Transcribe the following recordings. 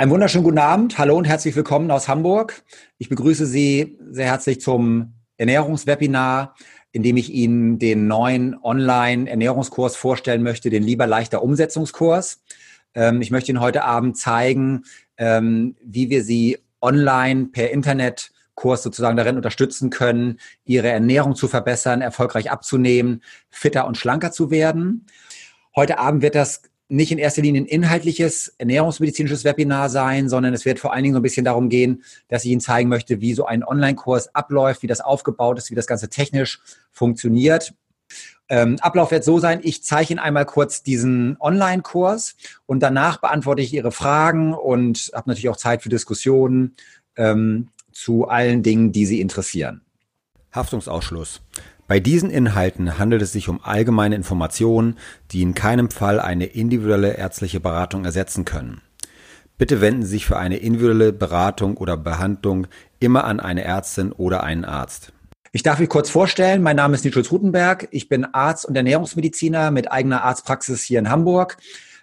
Einen wunderschönen guten Abend. Hallo und herzlich willkommen aus Hamburg. Ich begrüße Sie sehr herzlich zum Ernährungswebinar, in dem ich Ihnen den neuen Online-Ernährungskurs vorstellen möchte, den Lieber leichter Umsetzungskurs. Ähm, ich möchte Ihnen heute Abend zeigen, ähm, wie wir Sie online per Internet Kurs sozusagen darin unterstützen können, ihre Ernährung zu verbessern, erfolgreich abzunehmen, fitter und schlanker zu werden. Heute Abend wird das nicht in erster Linie ein inhaltliches ernährungsmedizinisches Webinar sein, sondern es wird vor allen Dingen so ein bisschen darum gehen, dass ich Ihnen zeigen möchte, wie so ein Online-Kurs abläuft, wie das aufgebaut ist, wie das Ganze technisch funktioniert. Ähm, Ablauf wird so sein, ich zeige Ihnen einmal kurz diesen Online-Kurs und danach beantworte ich Ihre Fragen und habe natürlich auch Zeit für Diskussionen ähm, zu allen Dingen, die Sie interessieren. Haftungsausschluss. Bei diesen Inhalten handelt es sich um allgemeine Informationen, die in keinem Fall eine individuelle ärztliche Beratung ersetzen können. Bitte wenden Sie sich für eine individuelle Beratung oder Behandlung immer an eine Ärztin oder einen Arzt. Ich darf mich kurz vorstellen. Mein Name ist Nitschulz Rutenberg. Ich bin Arzt und Ernährungsmediziner mit eigener Arztpraxis hier in Hamburg.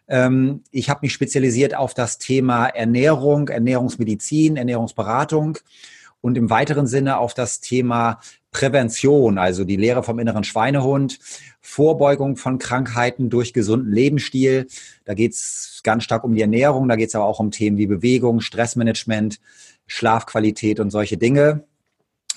Ähm, ich habe mich spezialisiert auf das Thema Ernährung, Ernährungsmedizin, Ernährungsberatung und im weiteren Sinne auf das Thema Prävention, also die Lehre vom inneren Schweinehund, Vorbeugung von Krankheiten durch gesunden Lebensstil. Da geht es ganz stark um die Ernährung, da geht es aber auch um Themen wie Bewegung, Stressmanagement, Schlafqualität und solche Dinge.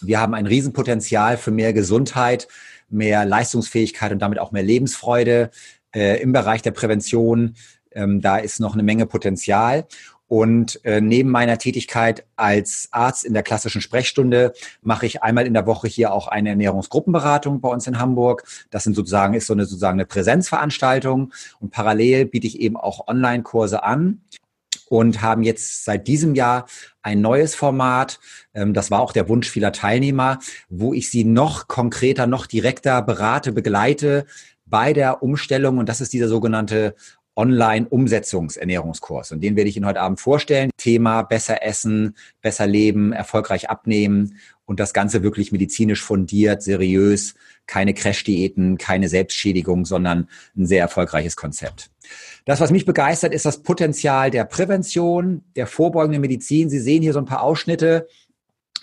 Wir haben ein Riesenpotenzial für mehr Gesundheit, mehr Leistungsfähigkeit und damit auch mehr Lebensfreude äh, im Bereich der Prävention. Ähm, da ist noch eine Menge Potenzial. Und äh, neben meiner Tätigkeit als Arzt in der klassischen Sprechstunde mache ich einmal in der Woche hier auch eine Ernährungsgruppenberatung bei uns in Hamburg. Das sind sozusagen, ist so eine sozusagen eine Präsenzveranstaltung. Und parallel biete ich eben auch Online-Kurse an und haben jetzt seit diesem Jahr ein neues Format. Ähm, das war auch der Wunsch vieler Teilnehmer, wo ich sie noch konkreter, noch direkter berate, begleite bei der Umstellung. Und das ist dieser sogenannte Online-Umsetzungsernährungskurs. Und den werde ich Ihnen heute Abend vorstellen. Thema besser essen, besser leben, erfolgreich abnehmen und das Ganze wirklich medizinisch fundiert, seriös, keine Crash-Diäten, keine Selbstschädigung, sondern ein sehr erfolgreiches Konzept. Das, was mich begeistert, ist das Potenzial der Prävention, der vorbeugenden Medizin. Sie sehen hier so ein paar Ausschnitte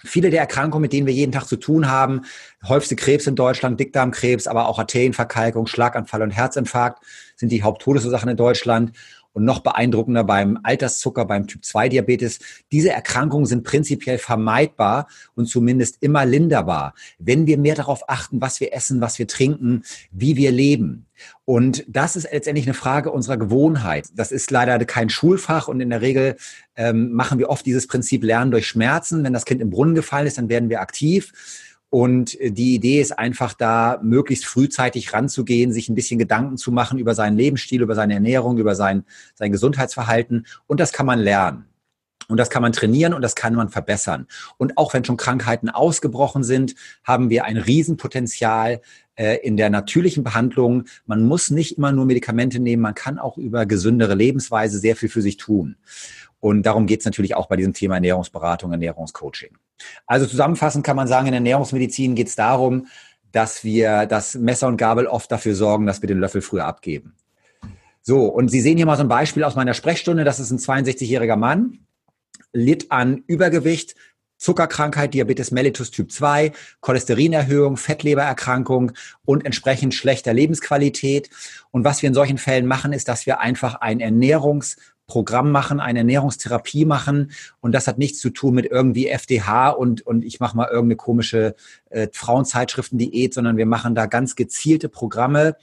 Viele der Erkrankungen, mit denen wir jeden Tag zu tun haben, häufigste Krebs in Deutschland, Dickdarmkrebs, aber auch Arterienverkalkung, Schlaganfall und Herzinfarkt sind die Haupttodesursachen in Deutschland und noch beeindruckender beim Alterszucker, beim Typ-2-Diabetes. Diese Erkrankungen sind prinzipiell vermeidbar und zumindest immer linderbar, wenn wir mehr darauf achten, was wir essen, was wir trinken, wie wir leben. Und das ist letztendlich eine Frage unserer Gewohnheit. Das ist leider kein Schulfach und in der Regel ähm, machen wir oft dieses Prinzip Lernen durch Schmerzen. Wenn das Kind im Brunnen gefallen ist, dann werden wir aktiv. Und die Idee ist einfach da, möglichst frühzeitig ranzugehen, sich ein bisschen Gedanken zu machen über seinen Lebensstil, über seine Ernährung, über sein, sein Gesundheitsverhalten. Und das kann man lernen. Und das kann man trainieren und das kann man verbessern. Und auch wenn schon Krankheiten ausgebrochen sind, haben wir ein Riesenpotenzial äh, in der natürlichen Behandlung. Man muss nicht immer nur Medikamente nehmen, man kann auch über gesündere Lebensweise sehr viel für sich tun. Und darum geht es natürlich auch bei diesem Thema Ernährungsberatung, Ernährungscoaching. Also zusammenfassend kann man sagen, in Ernährungsmedizin geht es darum, dass wir das Messer und Gabel oft dafür sorgen, dass wir den Löffel früher abgeben. So, und Sie sehen hier mal so ein Beispiel aus meiner Sprechstunde. Das ist ein 62-jähriger Mann, litt an Übergewicht, Zuckerkrankheit, Diabetes mellitus Typ 2, Cholesterinerhöhung, Fettlebererkrankung und entsprechend schlechter Lebensqualität. Und was wir in solchen Fällen machen, ist, dass wir einfach ein Ernährungs- Programm machen, eine Ernährungstherapie machen und das hat nichts zu tun mit irgendwie FDH und, und ich mache mal irgendeine komische äh, Frauenzeitschriften-Diät, sondern wir machen da ganz gezielte Programme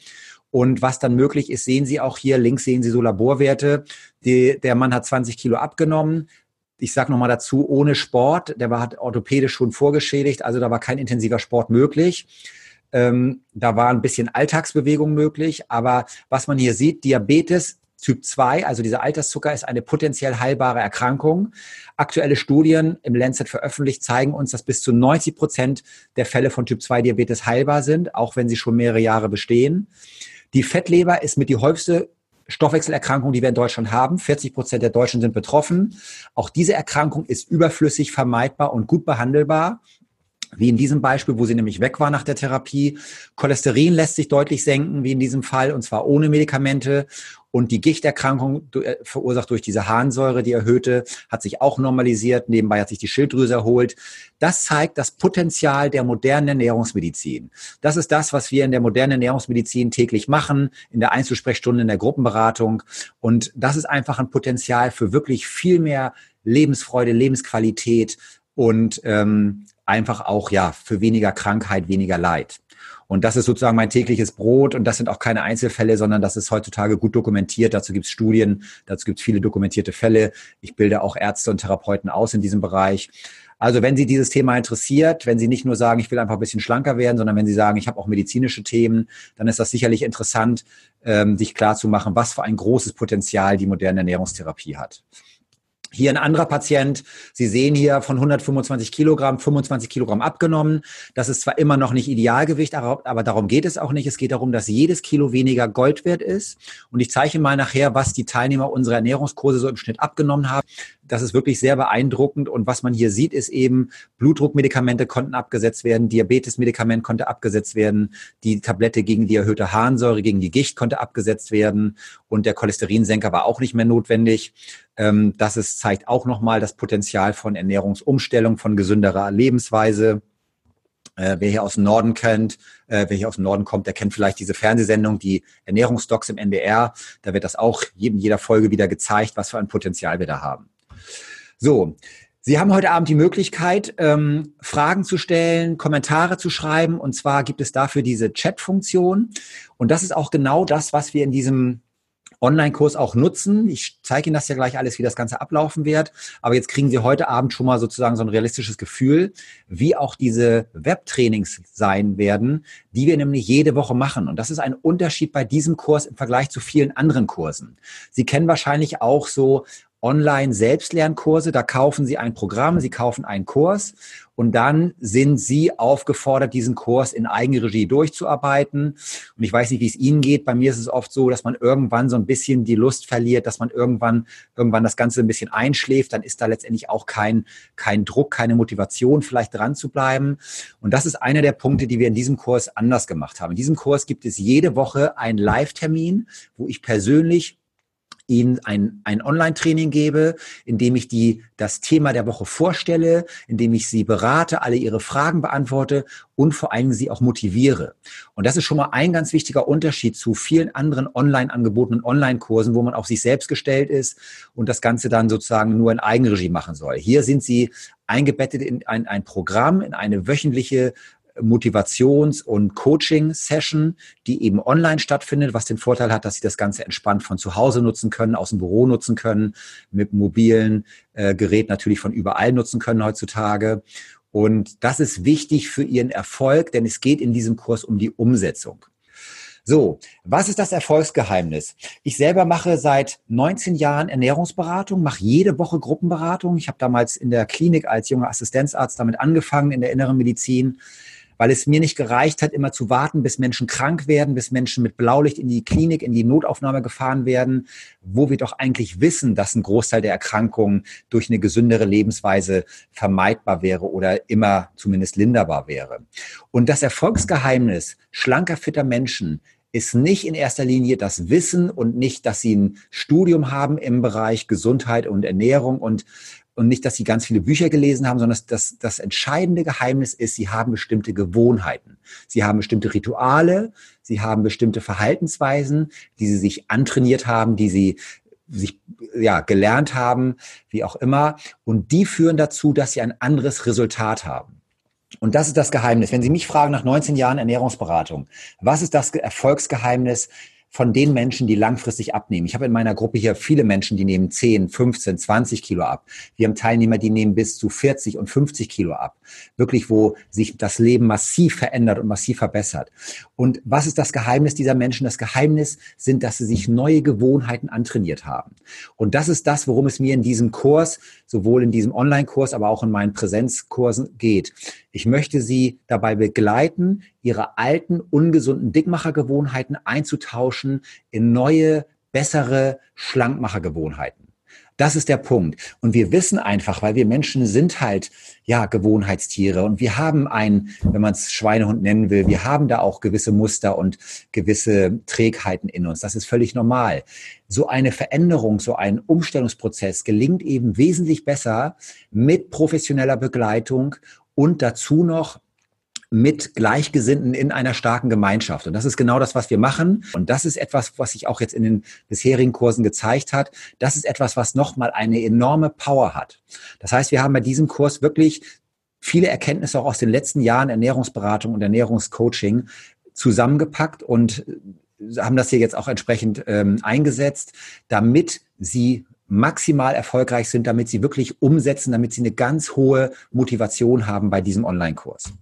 und was dann möglich ist, sehen Sie auch hier, links sehen Sie so Laborwerte. Die, der Mann hat 20 Kilo abgenommen. Ich sage nochmal dazu, ohne Sport, der war hat orthopädisch schon vorgeschädigt, also da war kein intensiver Sport möglich. Ähm, da war ein bisschen Alltagsbewegung möglich, aber was man hier sieht, Diabetes Typ 2, also dieser Alterszucker, ist eine potenziell heilbare Erkrankung. Aktuelle Studien im Lancet veröffentlicht zeigen uns, dass bis zu 90 Prozent der Fälle von Typ 2 Diabetes heilbar sind, auch wenn sie schon mehrere Jahre bestehen. Die Fettleber ist mit die häufigste Stoffwechselerkrankung, die wir in Deutschland haben. 40 Prozent der Deutschen sind betroffen. Auch diese Erkrankung ist überflüssig vermeidbar und gut behandelbar. Wie in diesem Beispiel, wo sie nämlich weg war nach der Therapie. Cholesterin lässt sich deutlich senken, wie in diesem Fall, und zwar ohne Medikamente. Und die Gichterkrankung äh, verursacht durch diese Harnsäure, die erhöhte, hat sich auch normalisiert. Nebenbei hat sich die Schilddrüse erholt. Das zeigt das Potenzial der modernen Ernährungsmedizin. Das ist das, was wir in der modernen Ernährungsmedizin täglich machen, in der Einzelsprechstunde, in der Gruppenberatung. Und das ist einfach ein Potenzial für wirklich viel mehr Lebensfreude, Lebensqualität und ähm, einfach auch ja für weniger Krankheit, weniger Leid. Und das ist sozusagen mein tägliches Brot und das sind auch keine Einzelfälle, sondern das ist heutzutage gut dokumentiert. Dazu gibt es Studien, dazu gibt es viele dokumentierte Fälle. Ich bilde auch Ärzte und Therapeuten aus in diesem Bereich. Also wenn Sie dieses Thema interessiert, wenn Sie nicht nur sagen, ich will einfach ein bisschen schlanker werden, sondern wenn Sie sagen, ich habe auch medizinische Themen, dann ist das sicherlich interessant, ähm, sich klarzumachen, was für ein großes Potenzial die moderne Ernährungstherapie hat. Hier ein anderer Patient. Sie sehen hier von 125 Kilogramm 25 Kilogramm abgenommen. Das ist zwar immer noch nicht Idealgewicht, aber darum geht es auch nicht. Es geht darum, dass jedes Kilo weniger Gold wert ist. Und ich zeige mal nachher, was die Teilnehmer unserer Ernährungskurse so im Schnitt abgenommen haben. Das ist wirklich sehr beeindruckend. Und was man hier sieht, ist eben, Blutdruckmedikamente konnten abgesetzt werden, Diabetesmedikament konnte abgesetzt werden, die Tablette gegen die erhöhte Harnsäure, gegen die Gicht konnte abgesetzt werden und der Cholesterinsenker war auch nicht mehr notwendig. Ähm, das ist, zeigt auch nochmal das Potenzial von Ernährungsumstellung, von gesünderer Lebensweise. Äh, wer hier aus dem Norden kennt, äh, wer hier aus dem Norden kommt, der kennt vielleicht diese Fernsehsendung, die Ernährungsdocs im NDR. Da wird das auch in jeder Folge wieder gezeigt, was für ein Potenzial wir da haben. So, Sie haben heute Abend die Möglichkeit, ähm, Fragen zu stellen, Kommentare zu schreiben. Und zwar gibt es dafür diese Chat-Funktion. Und das ist auch genau das, was wir in diesem Online-Kurs auch nutzen. Ich zeige Ihnen das ja gleich alles, wie das Ganze ablaufen wird. Aber jetzt kriegen Sie heute Abend schon mal sozusagen so ein realistisches Gefühl, wie auch diese Webtrainings sein werden, die wir nämlich jede Woche machen. Und das ist ein Unterschied bei diesem Kurs im Vergleich zu vielen anderen Kursen. Sie kennen wahrscheinlich auch so Online-Selbstlernkurse. Da kaufen Sie ein Programm, Sie kaufen einen Kurs und dann sind Sie aufgefordert, diesen Kurs in Eigenregie durchzuarbeiten. Und ich weiß nicht, wie es Ihnen geht. Bei mir ist es oft so, dass man irgendwann so ein bisschen die Lust verliert, dass man irgendwann, irgendwann das Ganze ein bisschen einschläft. Dann ist da letztendlich auch kein, kein Druck, keine Motivation, vielleicht dran zu bleiben. Und das ist einer der Punkte, die wir in diesem Kurs anders gemacht haben. In diesem Kurs gibt es jede Woche einen Live-Termin, wo ich persönlich Ihnen ein, ein Online-Training gebe, in dem ich die, das Thema der Woche vorstelle, in dem ich Sie berate, alle Ihre Fragen beantworte und vor allem Sie auch motiviere. Und das ist schon mal ein ganz wichtiger Unterschied zu vielen anderen online angebotenen Online-Kursen, wo man auf sich selbst gestellt ist und das Ganze dann sozusagen nur in Eigenregie machen soll. Hier sind Sie eingebettet in ein, ein Programm, in eine wöchentliche Motivations- und Coaching-Session, die eben online stattfindet, was den Vorteil hat, dass Sie das Ganze entspannt von zu Hause nutzen können, aus dem Büro nutzen können, mit mobilen äh, Gerät natürlich von überall nutzen können heutzutage. Und das ist wichtig für Ihren Erfolg, denn es geht in diesem Kurs um die Umsetzung. So, was ist das Erfolgsgeheimnis? Ich selber mache seit 19 Jahren Ernährungsberatung, mache jede Woche Gruppenberatung. Ich habe damals in der Klinik als junger Assistenzarzt damit angefangen in der inneren Medizin weil es mir nicht gereicht hat, immer zu warten, bis Menschen krank werden, bis Menschen mit Blaulicht in die Klinik, in die Notaufnahme gefahren werden, wo wir doch eigentlich wissen, dass ein Großteil der Erkrankungen durch eine gesündere Lebensweise vermeidbar wäre oder immer zumindest linderbar wäre. Und das Erfolgsgeheimnis schlanker, fitter Menschen ist nicht in erster Linie das Wissen und nicht, dass sie ein Studium haben im Bereich Gesundheit und Ernährung und und nicht, dass sie ganz viele Bücher gelesen haben, sondern das, das entscheidende Geheimnis ist, sie haben bestimmte Gewohnheiten. Sie haben bestimmte Rituale, sie haben bestimmte Verhaltensweisen, die sie sich antrainiert haben, die sie sich ja gelernt haben, wie auch immer, und die führen dazu, dass sie ein anderes Resultat haben. Und das ist das Geheimnis. Wenn Sie mich fragen nach 19 Jahren Ernährungsberatung, was ist das Erfolgsgeheimnis von den Menschen, die langfristig abnehmen. Ich habe in meiner Gruppe hier viele Menschen, die nehmen 10, 15, 20 Kilo ab. Wir haben Teilnehmer, die nehmen bis zu 40 und 50 Kilo ab. Wirklich, wo sich das Leben massiv verändert und massiv verbessert. Und was ist das Geheimnis dieser Menschen? Das Geheimnis sind, dass sie sich neue Gewohnheiten antrainiert haben. Und das ist das, worum es mir in diesem Kurs, sowohl in diesem Online-Kurs, aber auch in meinen Präsenzkursen geht. Ich möchte Sie dabei begleiten, Ihre alten, ungesunden Dickmachergewohnheiten einzutauschen in neue, bessere Schlankmachergewohnheiten. Das ist der Punkt. Und wir wissen einfach, weil wir Menschen sind halt, ja, Gewohnheitstiere und wir haben ein, wenn man es Schweinehund nennen will, wir haben da auch gewisse Muster und gewisse Trägheiten in uns. Das ist völlig normal. So eine Veränderung, so ein Umstellungsprozess gelingt eben wesentlich besser mit professioneller Begleitung und dazu noch mit Gleichgesinnten in einer starken Gemeinschaft. Und das ist genau das, was wir machen. Und das ist etwas, was sich auch jetzt in den bisherigen Kursen gezeigt hat. Das ist etwas, was nochmal eine enorme Power hat. Das heißt, wir haben bei diesem Kurs wirklich viele Erkenntnisse auch aus den letzten Jahren Ernährungsberatung und Ernährungscoaching zusammengepackt und haben das hier jetzt auch entsprechend ähm, eingesetzt, damit sie maximal erfolgreich sind, damit sie wirklich umsetzen, damit sie eine ganz hohe Motivation haben bei diesem Online-Kurs.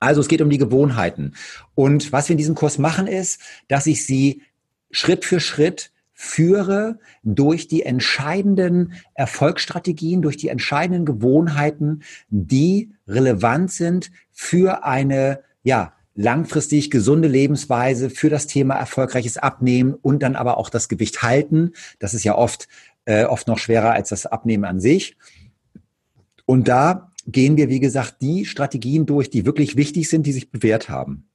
Also es geht um die Gewohnheiten. Und was wir in diesem Kurs machen ist, dass ich sie Schritt für Schritt führe durch die entscheidenden Erfolgsstrategien, durch die entscheidenden Gewohnheiten, die relevant sind für eine, ja, langfristig gesunde Lebensweise, für das Thema erfolgreiches Abnehmen und dann aber auch das Gewicht halten. Das ist ja oft, äh, oft noch schwerer als das Abnehmen an sich. Und da gehen wir, wie gesagt, die Strategien durch, die wirklich wichtig sind, die sich bewährt haben.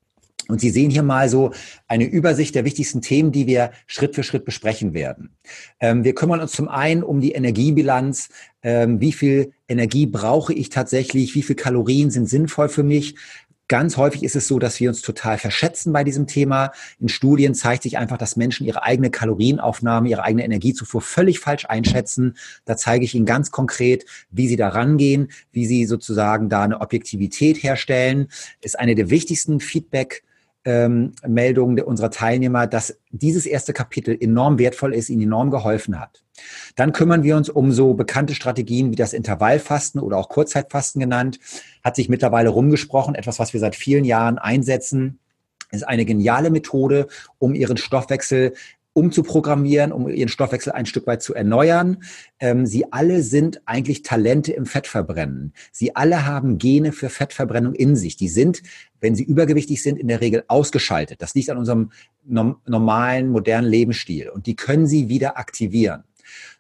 Und Sie sehen hier mal so eine Übersicht der wichtigsten Themen, die wir Schritt für Schritt besprechen werden. Ähm, wir kümmern uns zum einen um die Energiebilanz. Ähm, wie viel Energie brauche ich tatsächlich? Wie viel Kalorien sind sinnvoll für mich? Ganz häufig ist es so, dass wir uns total verschätzen bei diesem Thema. In Studien zeigt sich einfach, dass Menschen ihre eigene Kalorienaufnahme, ihre eigene Energiezufuhr völlig falsch einschätzen. Da zeige ich Ihnen ganz konkret, wie Sie da rangehen, wie Sie sozusagen da eine Objektivität herstellen. Ist eine der wichtigsten Feedback- ähm, Meldungen unserer Teilnehmer, dass dieses erste Kapitel enorm wertvoll ist, ihnen enorm geholfen hat. Dann kümmern wir uns um so bekannte Strategien wie das Intervallfasten oder auch Kurzzeitfasten genannt. Hat sich mittlerweile rumgesprochen, etwas, was wir seit vielen Jahren einsetzen ist eine geniale Methode, um ihren Stoffwechsel umzuprogrammieren, um ihren Stoffwechsel ein Stück weit zu erneuern. Ähm, sie alle sind eigentlich Talente im Fettverbrennen. Sie alle haben Gene für Fettverbrennung in sich. Die sind, wenn sie übergewichtig sind, in der Regel ausgeschaltet. Das liegt an unserem normalen, modernen Lebensstil. Und die können sie wieder aktivieren.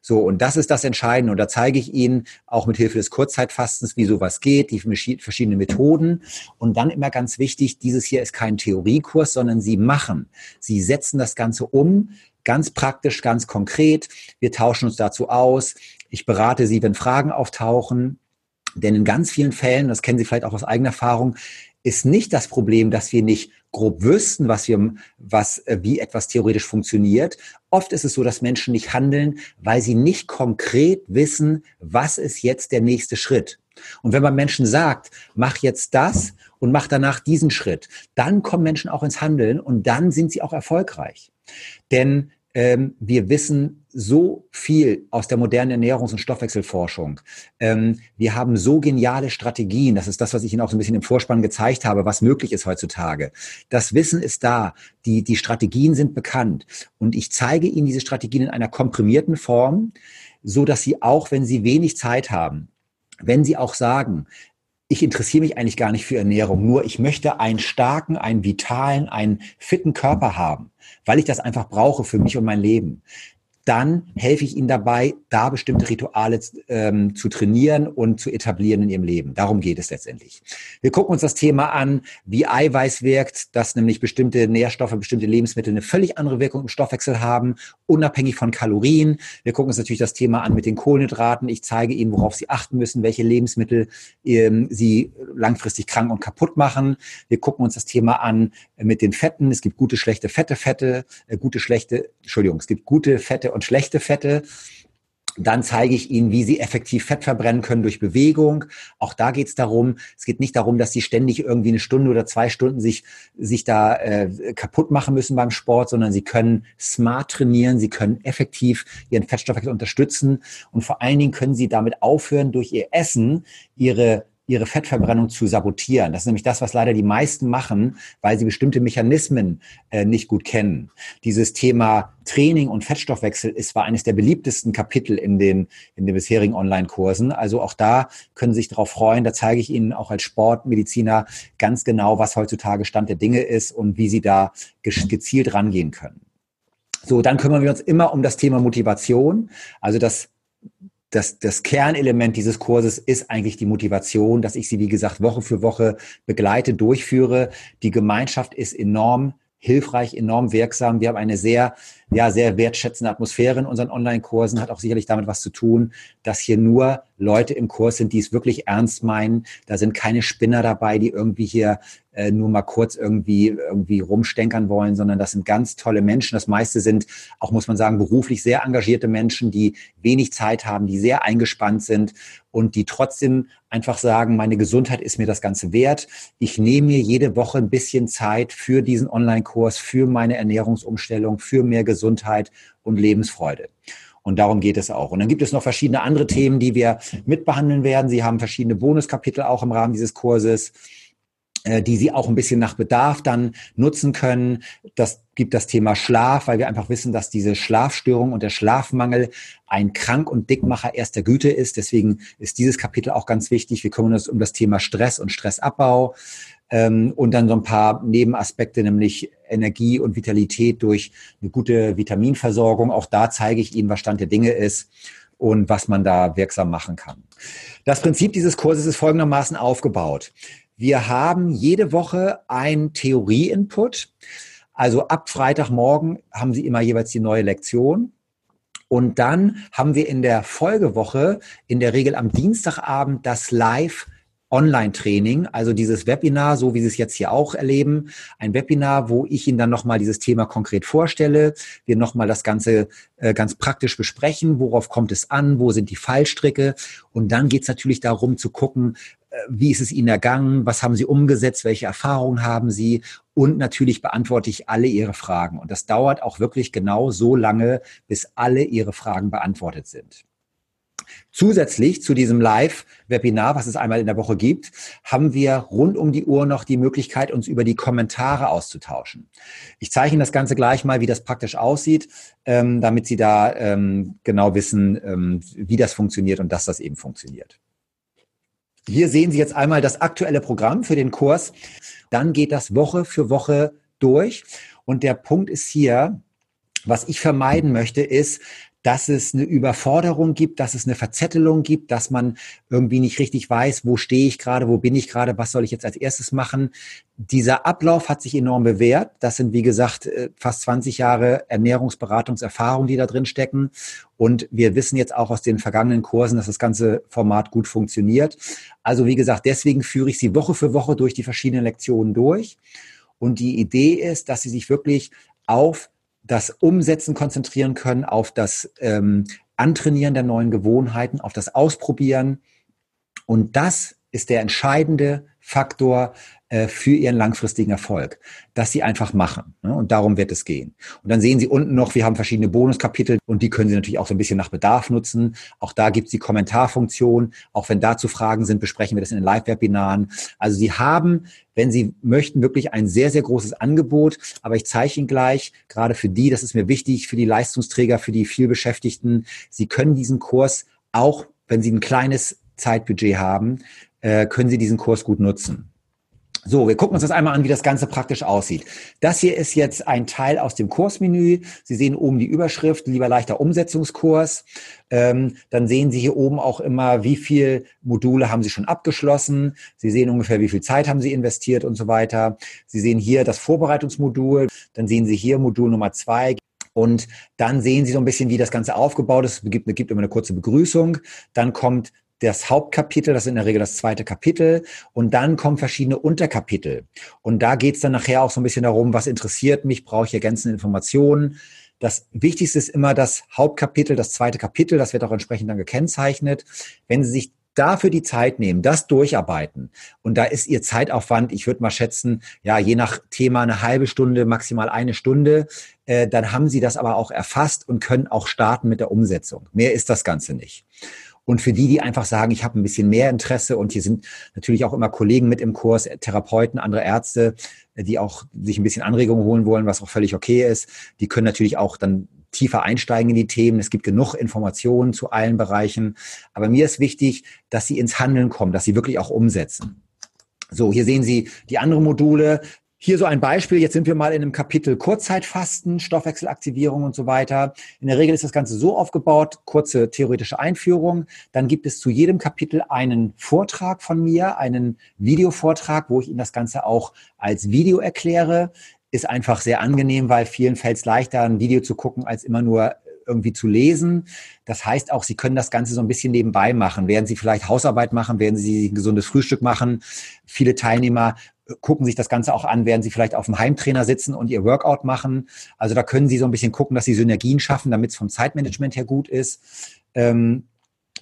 So, und das ist das Entscheidende. Und da zeige ich Ihnen auch mit Hilfe des Kurzzeitfastens, wie sowas geht, die verschiedenen Methoden. Und dann immer ganz wichtig, dieses hier ist kein Theoriekurs, sondern Sie machen. Sie setzen das Ganze um, ganz praktisch, ganz konkret. Wir tauschen uns dazu aus. Ich berate Sie, wenn Fragen auftauchen. Denn in ganz vielen Fällen, das kennen Sie vielleicht auch aus eigener Erfahrung, ist nicht das Problem, dass wir nicht grob wüssten, was wir, was, äh, wie etwas theoretisch funktioniert. Oft ist es so, dass Menschen nicht handeln, weil sie nicht konkret wissen, was ist jetzt der nächste Schritt. Und wenn man Menschen sagt, mach jetzt das und mach danach diesen Schritt, dann kommen Menschen auch ins Handeln und dann sind sie auch erfolgreich. Denn ähm, wir wissen so viel aus der modernen Ernährungs- und Stoffwechselforschung. Ähm, wir haben so geniale Strategien. Das ist das, was ich Ihnen auch so ein bisschen im Vorspann gezeigt habe, was möglich ist heutzutage. Das Wissen ist da. Die, die Strategien sind bekannt. Und ich zeige Ihnen diese Strategien in einer komprimierten Form, so dass Sie auch, wenn Sie wenig Zeit haben, wenn Sie auch sagen, ich interessiere mich eigentlich gar nicht für Ernährung, nur ich möchte einen starken, einen vitalen, einen fitten Körper haben, weil ich das einfach brauche für mich und mein Leben dann helfe ich ihnen dabei, da bestimmte Rituale ähm, zu trainieren und zu etablieren in ihrem Leben. Darum geht es letztendlich. Wir gucken uns das Thema an, wie Eiweiß wirkt, dass nämlich bestimmte Nährstoffe, bestimmte Lebensmittel eine völlig andere Wirkung im Stoffwechsel haben, unabhängig von Kalorien. Wir gucken uns natürlich das Thema an mit den Kohlenhydraten. Ich zeige Ihnen, worauf Sie achten müssen, welche Lebensmittel ähm, Sie langfristig krank und kaputt machen. Wir gucken uns das Thema an mit den Fetten. Es gibt gute, schlechte Fette, Fette, äh, gute, schlechte, Entschuldigung, es gibt gute Fette und schlechte Fette. Dann zeige ich Ihnen, wie Sie effektiv Fett verbrennen können durch Bewegung. Auch da geht es darum, es geht nicht darum, dass Sie ständig irgendwie eine Stunde oder zwei Stunden sich, sich da äh, kaputt machen müssen beim Sport, sondern Sie können smart trainieren, Sie können effektiv Ihren Fettstoffwechsel unterstützen und vor allen Dingen können Sie damit aufhören, durch Ihr Essen Ihre ihre Fettverbrennung zu sabotieren. Das ist nämlich das, was leider die meisten machen, weil sie bestimmte Mechanismen äh, nicht gut kennen. Dieses Thema Training und Fettstoffwechsel ist war eines der beliebtesten Kapitel in den, in den bisherigen Online-Kursen. Also auch da können Sie sich darauf freuen. Da zeige ich Ihnen auch als Sportmediziner ganz genau, was heutzutage Stand der Dinge ist und wie Sie da gezielt rangehen können. So, dann kümmern wir uns immer um das Thema Motivation. Also das das, das Kernelement dieses Kurses ist eigentlich die Motivation, dass ich sie, wie gesagt, Woche für Woche begleite, durchführe. Die Gemeinschaft ist enorm hilfreich, enorm wirksam. Wir haben eine sehr, ja, sehr wertschätzende Atmosphäre in unseren Online-Kursen, hat auch sicherlich damit was zu tun, dass hier nur Leute im Kurs sind, die es wirklich ernst meinen. Da sind keine Spinner dabei, die irgendwie hier äh, nur mal kurz irgendwie, irgendwie rumstenkern wollen, sondern das sind ganz tolle Menschen. Das meiste sind auch, muss man sagen, beruflich sehr engagierte Menschen, die wenig Zeit haben, die sehr eingespannt sind und die trotzdem einfach sagen, meine Gesundheit ist mir das Ganze wert. Ich nehme mir jede Woche ein bisschen Zeit für diesen Online-Kurs, für meine Ernährungsumstellung, für mehr Gesundheit und Lebensfreude. Und darum geht es auch. Und dann gibt es noch verschiedene andere Themen, die wir mitbehandeln werden. Sie haben verschiedene Bonuskapitel auch im Rahmen dieses Kurses äh, die sie auch ein bisschen nach Bedarf dann nutzen können. Das gibt das Thema Schlaf, weil wir einfach wissen, dass diese Schlafstörung und der Schlafmangel ein Krank- und Dickmacher erster Güte ist. Deswegen ist dieses Kapitel auch ganz wichtig. Wir kümmern uns um das Thema Stress und Stressabbau und dann so ein paar Nebenaspekte, nämlich Energie und Vitalität durch eine gute Vitaminversorgung. Auch da zeige ich Ihnen, was Stand der Dinge ist und was man da wirksam machen kann. Das Prinzip dieses Kurses ist folgendermaßen aufgebaut. Wir haben jede Woche ein Theorie-Input. Also ab Freitagmorgen haben Sie immer jeweils die neue Lektion. Und dann haben wir in der Folgewoche in der Regel am Dienstagabend das Live Online-Training, also dieses Webinar, so wie Sie es jetzt hier auch erleben, ein Webinar, wo ich Ihnen dann nochmal dieses Thema konkret vorstelle, wir nochmal das Ganze äh, ganz praktisch besprechen, worauf kommt es an, wo sind die Fallstricke und dann geht es natürlich darum zu gucken, äh, wie ist es Ihnen ergangen, was haben Sie umgesetzt, welche Erfahrungen haben Sie und natürlich beantworte ich alle Ihre Fragen. Und das dauert auch wirklich genau so lange, bis alle Ihre Fragen beantwortet sind. Zusätzlich zu diesem Live-Webinar, was es einmal in der Woche gibt, haben wir rund um die Uhr noch die Möglichkeit, uns über die Kommentare auszutauschen. Ich zeichne das Ganze gleich mal, wie das praktisch aussieht, ähm, damit Sie da ähm, genau wissen, ähm, wie das funktioniert und dass das eben funktioniert. Hier sehen Sie jetzt einmal das aktuelle Programm für den Kurs. Dann geht das Woche für Woche durch. Und der Punkt ist hier, was ich vermeiden möchte, ist, dass es eine Überforderung gibt, dass es eine Verzettelung gibt, dass man irgendwie nicht richtig weiß, wo stehe ich gerade, wo bin ich gerade, was soll ich jetzt als erstes machen. Dieser Ablauf hat sich enorm bewährt. Das sind, wie gesagt, äh, fast 20 Jahre Ernährungsberatungserfahrung, die da drin stecken. Und wir wissen jetzt auch aus den vergangenen Kursen, dass das ganze Format gut funktioniert. Also, wie gesagt, deswegen führe ich Sie Woche für Woche durch die verschiedenen Lektionen durch. Und die Idee ist, dass Sie sich wirklich auf das Umsetzen konzentrieren können, auf das ähm, Antrainieren der neuen Gewohnheiten, auf das Ausprobieren. Und das ist der entscheidende Faktor, für ihren langfristigen Erfolg, dass sie einfach machen. Ne? Und darum wird es gehen. Und dann sehen Sie unten noch, wir haben verschiedene Bonuskapitel und die können Sie natürlich auch so ein bisschen nach Bedarf nutzen. Auch da gibt es die Kommentarfunktion. Auch wenn dazu Fragen sind, besprechen wir das in den Live-Webinaren. Also Sie haben, wenn Sie möchten, wirklich ein sehr, sehr großes Angebot. Aber ich zeige Ihnen gleich, gerade für die, das ist mir wichtig, für die Leistungsträger, für die vielbeschäftigten, Sie können diesen Kurs auch, wenn Sie ein kleines Zeitbudget haben, äh, können Sie diesen Kurs gut nutzen. So, wir gucken uns das einmal an, wie das Ganze praktisch aussieht. Das hier ist jetzt ein Teil aus dem Kursmenü. Sie sehen oben die Überschrift, lieber leichter Umsetzungskurs. Ähm, dann sehen Sie hier oben auch immer, wie viel Module haben Sie schon abgeschlossen. Sie sehen ungefähr, wie viel Zeit haben Sie investiert und so weiter. Sie sehen hier das Vorbereitungsmodul. Dann sehen Sie hier Modul Nummer zwei. Und dann sehen Sie so ein bisschen, wie das Ganze aufgebaut ist. Es gibt, gibt immer eine kurze Begrüßung. Dann kommt das Hauptkapitel, das ist in der Regel das zweite Kapitel, und dann kommen verschiedene Unterkapitel. Und da geht es dann nachher auch so ein bisschen darum, was interessiert mich, brauche ich ergänzende Informationen. Das Wichtigste ist immer das Hauptkapitel, das zweite Kapitel, das wird auch entsprechend dann gekennzeichnet. Wenn Sie sich dafür die Zeit nehmen, das durcharbeiten. Und da ist Ihr Zeitaufwand, ich würde mal schätzen, ja, je nach Thema eine halbe Stunde, maximal eine Stunde. Äh, dann haben Sie das aber auch erfasst und können auch starten mit der Umsetzung. Mehr ist das Ganze nicht. Und für die, die einfach sagen, ich habe ein bisschen mehr Interesse und hier sind natürlich auch immer Kollegen mit im Kurs, Therapeuten, andere Ärzte, die auch sich ein bisschen Anregungen holen wollen, was auch völlig okay ist. Die können natürlich auch dann tiefer einsteigen in die Themen. Es gibt genug Informationen zu allen Bereichen. Aber mir ist wichtig, dass Sie ins Handeln kommen, dass Sie wirklich auch umsetzen. So, hier sehen Sie die anderen Module. Hier so ein Beispiel. Jetzt sind wir mal in einem Kapitel Kurzzeitfasten, Stoffwechselaktivierung und so weiter. In der Regel ist das Ganze so aufgebaut, kurze theoretische Einführung. Dann gibt es zu jedem Kapitel einen Vortrag von mir, einen Videovortrag, wo ich Ihnen das Ganze auch als Video erkläre. Ist einfach sehr angenehm, weil vielen fällt es leichter, ein Video zu gucken, als immer nur irgendwie zu lesen. Das heißt auch, Sie können das Ganze so ein bisschen nebenbei machen. Während Sie vielleicht Hausarbeit machen, während Sie ein gesundes Frühstück machen. Viele Teilnehmer gucken sich das Ganze auch an, während sie vielleicht auf dem Heimtrainer sitzen und ihr Workout machen. Also da können sie so ein bisschen gucken, dass sie Synergien schaffen, damit es vom Zeitmanagement her gut ist. Ähm,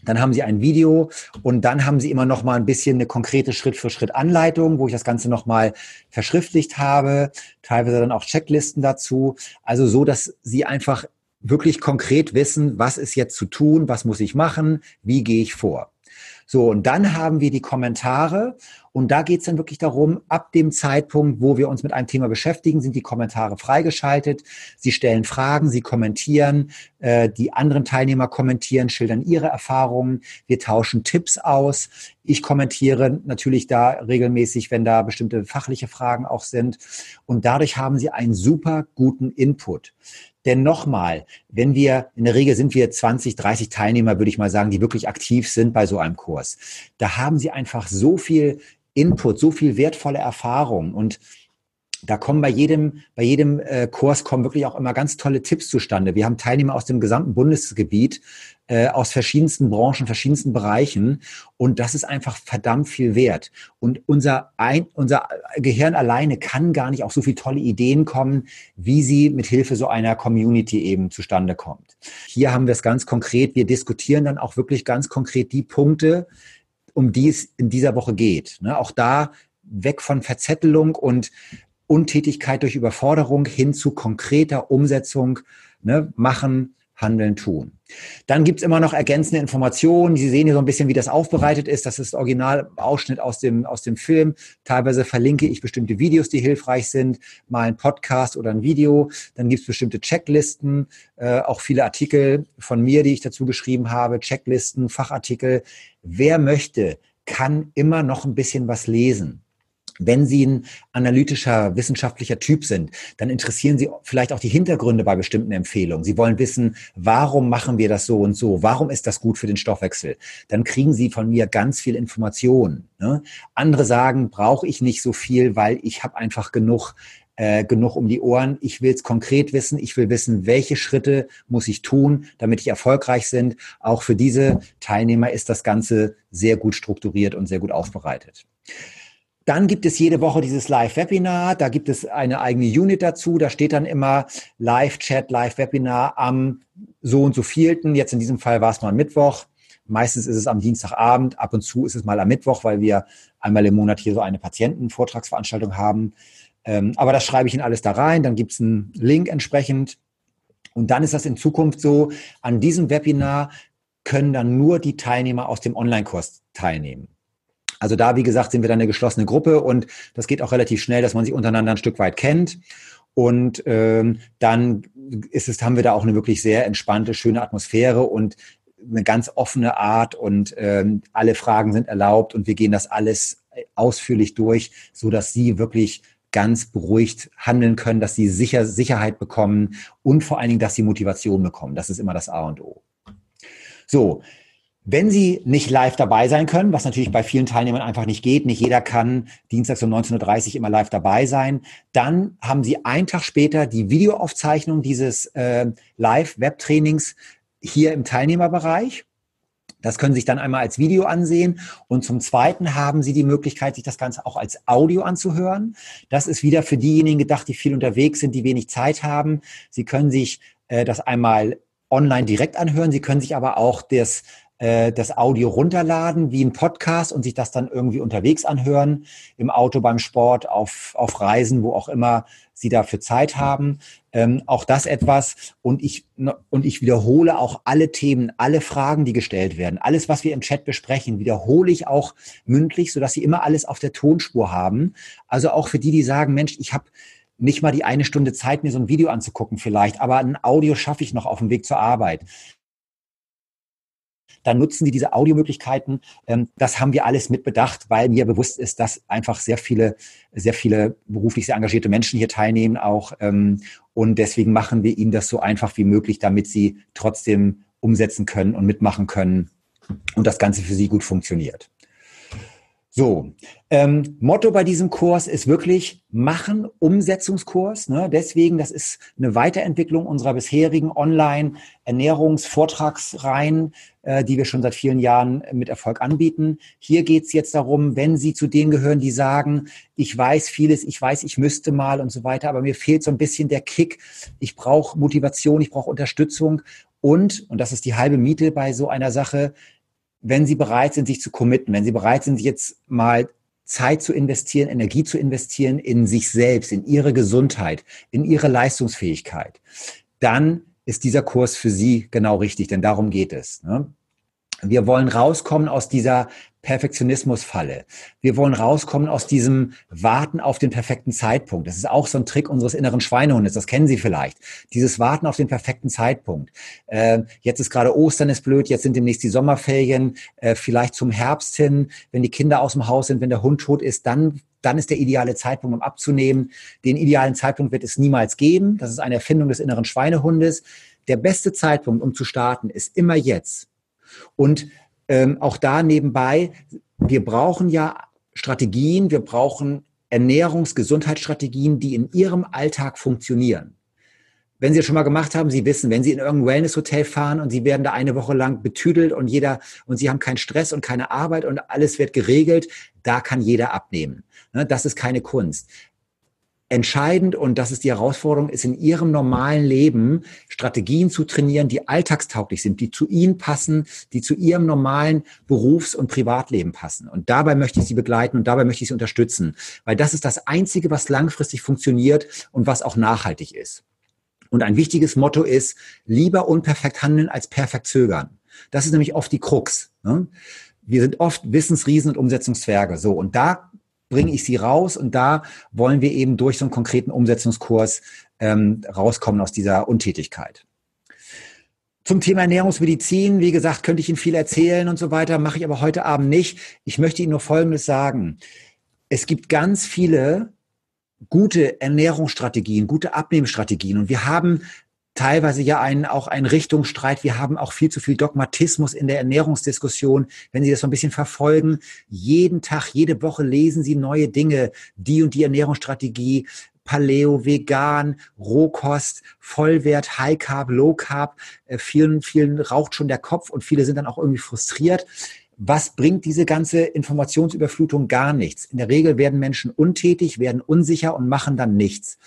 dann haben Sie ein Video und dann haben Sie immer noch mal ein bisschen eine konkrete Schritt-für-Schritt-Anleitung, wo ich das Ganze noch mal verschriftlicht habe, teilweise dann auch Checklisten dazu. Also so, dass Sie einfach wirklich konkret wissen, was ist jetzt zu tun, was muss ich machen, wie gehe ich vor. So, und dann haben wir die Kommentare und da geht es dann wirklich darum, ab dem Zeitpunkt, wo wir uns mit einem Thema beschäftigen, sind die Kommentare freigeschaltet. Sie stellen Fragen, sie kommentieren, äh, die anderen Teilnehmer kommentieren, schildern ihre Erfahrungen. Wir tauschen Tipps aus. Ich kommentiere natürlich da regelmäßig, wenn da bestimmte fachliche Fragen auch sind. Und dadurch haben Sie einen super guten Input. Denn nochmal, wenn wir, in der Regel sind wir 20, 30 Teilnehmer, würde ich mal sagen, die wirklich aktiv sind bei so einem Kurs. Da haben sie einfach so viel Input, so viel wertvolle Erfahrung und da kommen bei jedem, bei jedem äh, Kurs kommen wirklich auch immer ganz tolle Tipps zustande. Wir haben Teilnehmer aus dem gesamten Bundesgebiet, äh, aus verschiedensten Branchen, verschiedensten Bereichen. Und das ist einfach verdammt viel wert. Und unser, ein, unser Gehirn alleine kann gar nicht auf so viele tolle Ideen kommen, wie sie mit Hilfe so einer Community eben zustande kommt. Hier haben wir es ganz konkret. Wir diskutieren dann auch wirklich ganz konkret die Punkte, um die es in dieser Woche geht. Ne? Auch da weg von Verzettelung und Untätigkeit durch Überforderung hin zu konkreter Umsetzung, ne? machen, handeln, tun. Dann gibt's immer noch ergänzende Informationen. Sie sehen hier so ein bisschen, wie das aufbereitet ist. Das ist Originalausschnitt aus dem, aus dem Film. Teilweise verlinke ich bestimmte Videos, die hilfreich sind, mal ein Podcast oder ein Video. Dann gibt's bestimmte Checklisten, äh, auch viele Artikel von mir, die ich dazu geschrieben habe, Checklisten, Fachartikel. Wer möchte, kann immer noch ein bisschen was lesen. Wenn Sie ein analytischer, wissenschaftlicher Typ sind, dann interessieren Sie vielleicht auch die Hintergründe bei bestimmten Empfehlungen. Sie wollen wissen, warum machen wir das so und so? Warum ist das gut für den Stoffwechsel? Dann kriegen Sie von mir ganz viel Informationen. Ne? Andere sagen, brauche ich nicht so viel, weil ich habe einfach genug äh, genug um die Ohren. Ich will es konkret wissen. Ich will wissen, welche Schritte muss ich tun, damit ich erfolgreich sind. Auch für diese Teilnehmer ist das Ganze sehr gut strukturiert und sehr gut aufbereitet. Dann gibt es jede Woche dieses Live-Webinar. Da gibt es eine eigene Unit dazu. Da steht dann immer Live-Chat, Live-Webinar am so und so vielten. Jetzt in diesem Fall war es mal am Mittwoch. Meistens ist es am Dienstagabend. Ab und zu ist es mal am Mittwoch, weil wir einmal im Monat hier so eine Patientenvortragsveranstaltung haben. Ähm, aber das schreibe ich in alles da rein. Dann gibt es einen Link entsprechend. Und dann ist das in Zukunft so, an diesem Webinar können dann nur die Teilnehmer aus dem Online-Kurs teilnehmen. Also da, wie gesagt, sind wir dann eine geschlossene Gruppe und das geht auch relativ schnell, dass man sich untereinander ein Stück weit kennt. Und ähm, dann ist es, haben wir da auch eine wirklich sehr entspannte, schöne Atmosphäre und eine ganz offene Art und ähm, alle Fragen sind erlaubt und wir gehen das alles ausführlich durch, so dass Sie wirklich ganz beruhigt handeln können, dass Sie sicher Sicherheit bekommen und vor allen Dingen, dass Sie Motivation bekommen. Das ist immer das A und O. So, wenn Sie nicht live dabei sein können, was natürlich bei vielen Teilnehmern einfach nicht geht, nicht jeder kann dienstags um 19.30 Uhr immer live dabei sein, dann haben Sie einen Tag später die Videoaufzeichnung dieses äh, Live-Web-Trainings hier im Teilnehmerbereich. Das können Sie sich dann einmal als Video ansehen. Und zum Zweiten haben Sie die Möglichkeit, sich das Ganze auch als Audio anzuhören. Das ist wieder für diejenigen gedacht, die viel unterwegs sind, die wenig Zeit haben. Sie können sich äh, das einmal online direkt anhören. Sie können sich aber auch das äh, das Audio runterladen wie ein Podcast und sich das dann irgendwie unterwegs anhören, im Auto, beim Sport, auf, auf Reisen, wo auch immer Sie dafür Zeit haben. Ähm, auch das etwas. Und ich, und ich wiederhole auch alle Themen, alle Fragen, die gestellt werden. Alles, was wir im Chat besprechen, wiederhole ich auch mündlich, sodass Sie immer alles auf der Tonspur haben. Also auch für die, die sagen, Mensch, ich habe nicht mal die eine Stunde Zeit, mir so ein Video anzugucken vielleicht, aber ein Audio schaffe ich noch auf dem Weg zur Arbeit dann nutzen die diese Audiomöglichkeiten. Ähm, das haben wir alles mit bedacht, weil mir bewusst ist, dass einfach sehr viele, sehr viele beruflich sehr engagierte Menschen hier teilnehmen auch. Ähm, und deswegen machen wir ihnen das so einfach wie möglich, damit sie trotzdem umsetzen können und mitmachen können und das Ganze für sie gut funktioniert. So, ähm, Motto bei diesem Kurs ist wirklich machen, Umsetzungskurs. Ne? Deswegen, das ist eine Weiterentwicklung unserer bisherigen Online-Ernährungsvortragsreihen, äh, die wir schon seit vielen Jahren mit Erfolg anbieten. Hier geht's jetzt darum, wenn Sie zu denen gehören, die sagen, ich weiß vieles, ich weiß, ich müsste mal und so weiter, aber mir fehlt so ein bisschen der Kick, ich brauche Motivation, ich brauche Unterstützung und, und das ist die halbe Miete bei so einer Sache, wenn Sie bereit sind, sich zu committen, wenn Sie bereit sind, jetzt mal Zeit zu investieren, Energie zu investieren in sich selbst, in Ihre Gesundheit, in Ihre Leistungsfähigkeit, dann ist dieser Kurs für Sie genau richtig, denn darum geht es. Ne? Wir wollen rauskommen aus dieser Perfektionismusfalle. Wir wollen rauskommen aus diesem Warten auf den perfekten Zeitpunkt. Das ist auch so ein Trick unseres inneren Schweinehundes. Das kennen Sie vielleicht. Dieses Warten auf den perfekten Zeitpunkt. Äh, jetzt ist gerade Ostern ist blöd. Jetzt sind demnächst die Sommerferien. Äh, vielleicht zum Herbst hin, wenn die Kinder aus dem Haus sind, wenn der Hund tot ist, dann dann ist der ideale Zeitpunkt, um abzunehmen. Den idealen Zeitpunkt wird es niemals geben. Das ist eine Erfindung des inneren Schweinehundes. Der beste Zeitpunkt, um zu starten, ist immer jetzt. Und ähm, auch da nebenbei, wir brauchen ja Strategien, wir brauchen Ernährungs-, Gesundheitsstrategien, die in Ihrem Alltag funktionieren. Wenn Sie es schon mal gemacht haben, Sie wissen, wenn Sie in irgendein Wellness-Hotel fahren und Sie werden da eine Woche lang betüdelt und jeder, und Sie haben keinen Stress und keine Arbeit und alles wird geregelt, da kann jeder abnehmen. Ne, das ist keine Kunst entscheidend und das ist die Herausforderung, ist in ihrem normalen Leben Strategien zu trainieren, die alltagstauglich sind, die zu ihnen passen, die zu ihrem normalen Berufs- und Privatleben passen. Und dabei möchte ich sie begleiten und dabei möchte ich sie unterstützen, weil das ist das Einzige, was langfristig funktioniert und was auch nachhaltig ist. Und ein wichtiges Motto ist, lieber unperfekt handeln als perfekt zögern. Das ist nämlich oft die Krux. Ne? Wir sind oft Wissensriesen und Umsetzungszwerge. So, und da bringe ich sie raus und da wollen wir eben durch so einen konkreten Umsetzungskurs ähm, rauskommen aus dieser Untätigkeit. Zum Thema Ernährungsmedizin, wie gesagt, könnte ich Ihnen viel erzählen und so weiter, mache ich aber heute Abend nicht. Ich möchte Ihnen nur Folgendes sagen. Es gibt ganz viele gute Ernährungsstrategien, gute Abnehmstrategien und wir haben teilweise ja einen, auch einen Richtungsstreit. Wir haben auch viel zu viel Dogmatismus in der Ernährungsdiskussion. Wenn Sie das so ein bisschen verfolgen, jeden Tag, jede Woche lesen Sie neue Dinge, die und die Ernährungsstrategie, Paleo, Vegan, Rohkost, Vollwert, High Carb, Low Carb. Äh, vielen, vielen raucht schon der Kopf und viele sind dann auch irgendwie frustriert. Was bringt diese ganze Informationsüberflutung? Gar nichts. In der Regel werden Menschen untätig, werden unsicher und machen dann nichts.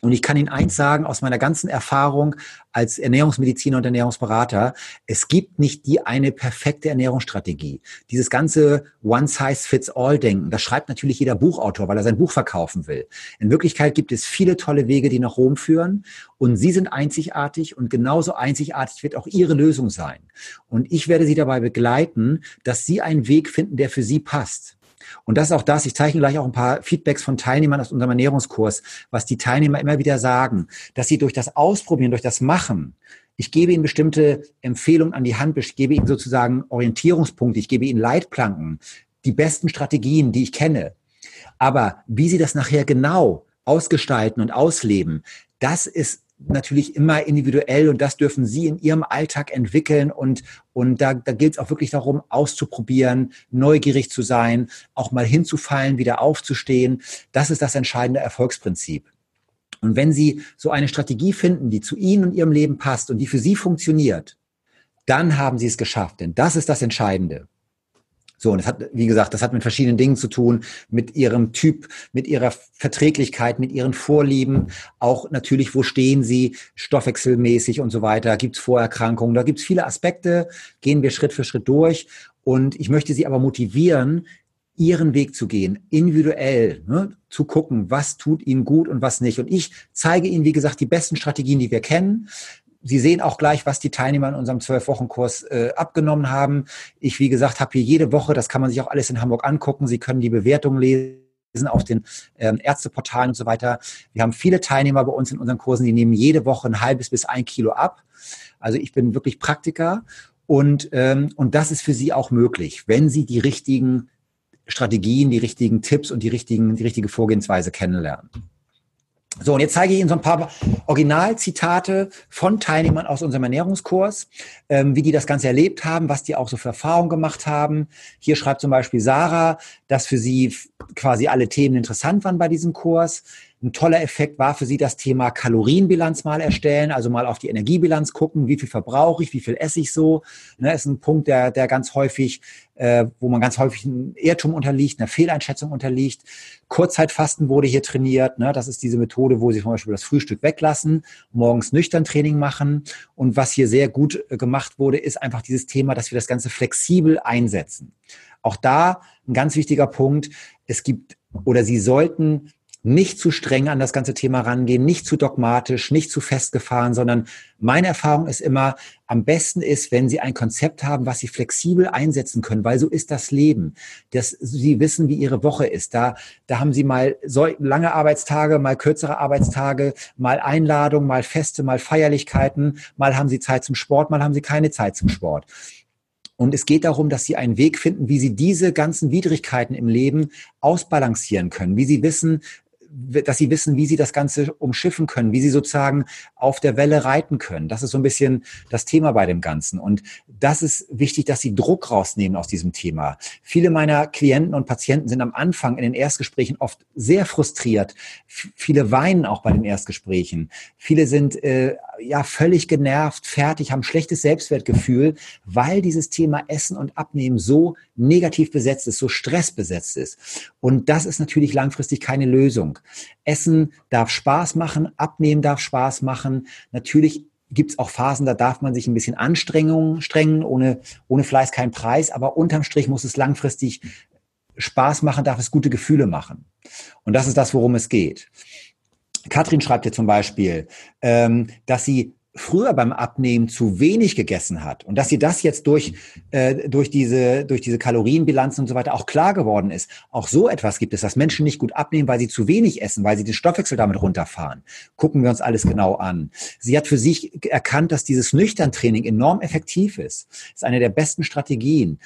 Und ich kann Ihnen eins sagen aus meiner ganzen Erfahrung als Ernährungsmediziner und Ernährungsberater, es gibt nicht die eine perfekte Ernährungsstrategie. Dieses ganze One-Size-Fits-All-Denken, das schreibt natürlich jeder Buchautor, weil er sein Buch verkaufen will. In Wirklichkeit gibt es viele tolle Wege, die nach Rom führen und Sie sind einzigartig und genauso einzigartig wird auch Ihre Lösung sein. Und ich werde Sie dabei begleiten, dass Sie einen Weg finden, der für Sie passt. Und das ist auch das, ich zeichne gleich auch ein paar Feedbacks von Teilnehmern aus unserem Ernährungskurs, was die Teilnehmer immer wieder sagen, dass sie durch das Ausprobieren, durch das Machen, ich gebe ihnen bestimmte Empfehlungen an die Hand, ich gebe ihnen sozusagen Orientierungspunkte, ich gebe ihnen Leitplanken, die besten Strategien, die ich kenne. Aber wie sie das nachher genau ausgestalten und ausleben, das ist natürlich immer individuell und das dürfen Sie in Ihrem Alltag entwickeln und, und da, da gilt es auch wirklich darum, auszuprobieren, neugierig zu sein, auch mal hinzufallen, wieder aufzustehen. Das ist das entscheidende Erfolgsprinzip. Und wenn Sie so eine Strategie finden, die zu Ihnen und Ihrem Leben passt und die für Sie funktioniert, dann haben Sie es geschafft, denn das ist das Entscheidende. So, und das hat, wie gesagt, das hat mit verschiedenen Dingen zu tun, mit ihrem Typ, mit ihrer Verträglichkeit, mit ihren Vorlieben, auch natürlich, wo stehen sie, stoffwechselmäßig und so weiter, gibt es Vorerkrankungen, da gibt es viele Aspekte, gehen wir Schritt für Schritt durch. Und ich möchte sie aber motivieren, ihren Weg zu gehen, individuell ne, zu gucken, was tut ihnen gut und was nicht. Und ich zeige ihnen, wie gesagt, die besten Strategien, die wir kennen. Sie sehen auch gleich, was die Teilnehmer in unserem Zwölf-Wochen-Kurs äh, abgenommen haben. Ich, wie gesagt, habe hier jede Woche, das kann man sich auch alles in Hamburg angucken. Sie können die Bewertungen lesen auf den ähm, Ärzteportalen und so weiter. Wir haben viele Teilnehmer bei uns in unseren Kursen, die nehmen jede Woche ein halbes bis ein Kilo ab. Also ich bin wirklich Praktiker Und, ähm, und das ist für Sie auch möglich, wenn Sie die richtigen Strategien, die richtigen Tipps und die, richtigen, die richtige Vorgehensweise kennenlernen. So, und jetzt zeige ich Ihnen so ein paar Originalzitate von Teilnehmern aus unserem Ernährungskurs, ähm, wie die das Ganze erlebt haben, was die auch so für Erfahrungen gemacht haben. Hier schreibt zum Beispiel Sarah, dass für sie quasi alle Themen interessant waren bei diesem Kurs. Ein toller Effekt war für sie das Thema Kalorienbilanz mal erstellen, also mal auf die Energiebilanz gucken, wie viel verbrauche ich, wie viel esse ich so. Ne, ist ein Punkt, der, der ganz häufig, äh, wo man ganz häufig einem Irrtum unterliegt, einer Fehleinschätzung unterliegt. Kurzzeitfasten wurde hier trainiert. Ne, das ist diese Methode, wo sie zum Beispiel das Frühstück weglassen, morgens nüchtern Training machen. Und was hier sehr gut äh, gemacht wurde, ist einfach dieses Thema, dass wir das Ganze flexibel einsetzen. Auch da ein ganz wichtiger Punkt. Es gibt oder Sie sollten nicht zu streng an das ganze Thema rangehen, nicht zu dogmatisch, nicht zu festgefahren, sondern meine Erfahrung ist immer, am besten ist, wenn Sie ein Konzept haben, was Sie flexibel einsetzen können, weil so ist das Leben. Dass Sie wissen, wie Ihre Woche ist. Da, da haben Sie mal so lange Arbeitstage, mal kürzere Arbeitstage, mal Einladungen, mal Feste, mal Feierlichkeiten, mal haben Sie Zeit zum Sport, mal haben Sie keine Zeit zum Sport. Und es geht darum, dass sie einen Weg finden, wie sie diese ganzen Widrigkeiten im Leben ausbalancieren können, wie sie wissen, dass sie wissen, wie sie das Ganze umschiffen können, wie sie sozusagen auf der Welle reiten können. Das ist so ein bisschen das Thema bei dem Ganzen. Und das ist wichtig, dass sie Druck rausnehmen aus diesem Thema. Viele meiner Klienten und Patienten sind am Anfang in den Erstgesprächen oft sehr frustriert. Viele weinen auch bei den Erstgesprächen. Viele sind äh, ja völlig genervt, fertig, haben schlechtes Selbstwertgefühl, weil dieses Thema Essen und Abnehmen so negativ besetzt ist, so stressbesetzt ist. Und das ist natürlich langfristig keine Lösung. Essen darf Spaß machen, Abnehmen darf Spaß machen. Natürlich gibt es auch Phasen, da darf man sich ein bisschen Anstrengung strengen, ohne, ohne Fleiß kein Preis, aber unterm Strich muss es langfristig Spaß machen, darf es gute Gefühle machen. Und das ist das, worum es geht. Katrin schreibt hier zum Beispiel, ähm, dass sie früher beim Abnehmen zu wenig gegessen hat und dass sie das jetzt durch, äh, durch, diese, durch diese Kalorienbilanzen und so weiter auch klar geworden ist. Auch so etwas gibt es, dass Menschen nicht gut abnehmen, weil sie zu wenig essen, weil sie den Stoffwechsel damit runterfahren. Gucken wir uns alles genau an. Sie hat für sich erkannt, dass dieses Nüchtern-Training enorm effektiv ist. Ist eine der besten Strategien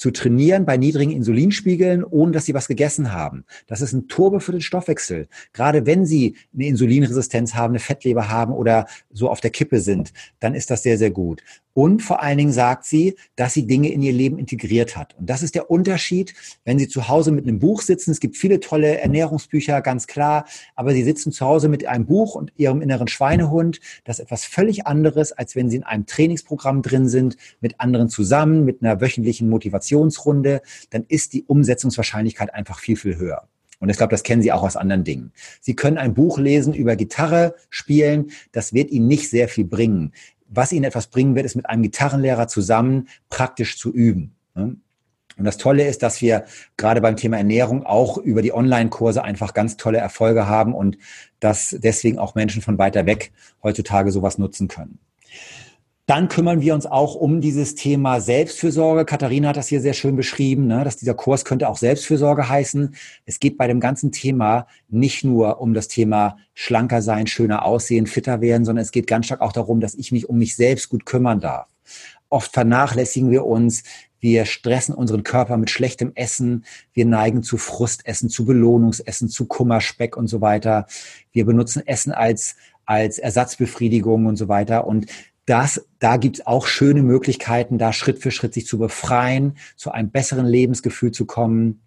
zu trainieren bei niedrigen Insulinspiegeln, ohne dass sie was gegessen haben. Das ist ein Turbo für den Stoffwechsel. Gerade wenn sie eine Insulinresistenz haben, eine Fettleber haben oder so auf der Kippe sind, dann ist das sehr, sehr gut. Und vor allen Dingen sagt sie, dass sie Dinge in ihr Leben integriert hat. Und das ist der Unterschied, wenn sie zu Hause mit einem Buch sitzen. Es gibt viele tolle Ernährungsbücher, ganz klar. Aber sie sitzen zu Hause mit einem Buch und ihrem inneren Schweinehund. Das ist etwas völlig anderes, als wenn sie in einem Trainingsprogramm drin sind, mit anderen zusammen, mit einer wöchentlichen Motivationsrunde. Dann ist die Umsetzungswahrscheinlichkeit einfach viel, viel höher. Und ich glaube, das kennen Sie auch aus anderen Dingen. Sie können ein Buch lesen über Gitarre spielen. Das wird Ihnen nicht sehr viel bringen was ihnen etwas bringen wird, ist mit einem Gitarrenlehrer zusammen praktisch zu üben. Ne? Und das Tolle ist, dass wir gerade beim Thema Ernährung auch über die Online-Kurse einfach ganz tolle Erfolge haben und dass deswegen auch Menschen von weiter weg heutzutage sowas nutzen können. Dann kümmern wir uns auch um dieses Thema Selbstfürsorge. Katharina hat das hier sehr schön beschrieben, ne, dass dieser Kurs könnte auch Selbstfürsorge heißen. Es geht bei dem ganzen Thema nicht nur um das Thema schlanker sein, schöner aussehen, fitter werden, sondern es geht ganz stark auch darum, dass ich mich um mich selbst gut kümmern darf. Oft vernachlässigen wir uns, wir stressen unseren Körper mit schlechtem Essen. Wir neigen zu Frustessen, zu Belohnungsessen, zu Kummerspeck und so weiter. Wir benutzen Essen als, als Ersatzbefriedigung und so weiter. Und das, da gibt es auch schöne Möglichkeiten, da Schritt für Schritt sich zu befreien, zu einem besseren Lebensgefühl zu kommen.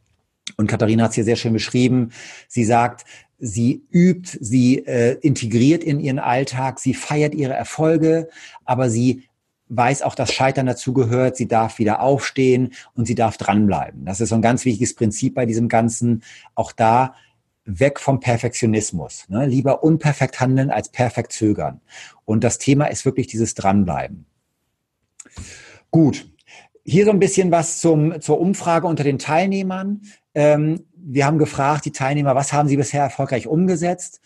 Und Katharina hat es hier sehr schön beschrieben. Sie sagt, sie übt, sie äh, integriert in ihren Alltag, sie feiert ihre Erfolge, aber sie weiß auch, dass Scheitern dazugehört. Sie darf wieder aufstehen und sie darf dranbleiben. Das ist so ein ganz wichtiges Prinzip bei diesem Ganzen. Auch da weg vom Perfektionismus. Ne? Lieber unperfekt handeln als perfekt zögern. Und das Thema ist wirklich dieses Dranbleiben. Gut. Hier so ein bisschen was zum, zur Umfrage unter den Teilnehmern. Ähm, wir haben gefragt, die Teilnehmer, was haben sie bisher erfolgreich umgesetzt?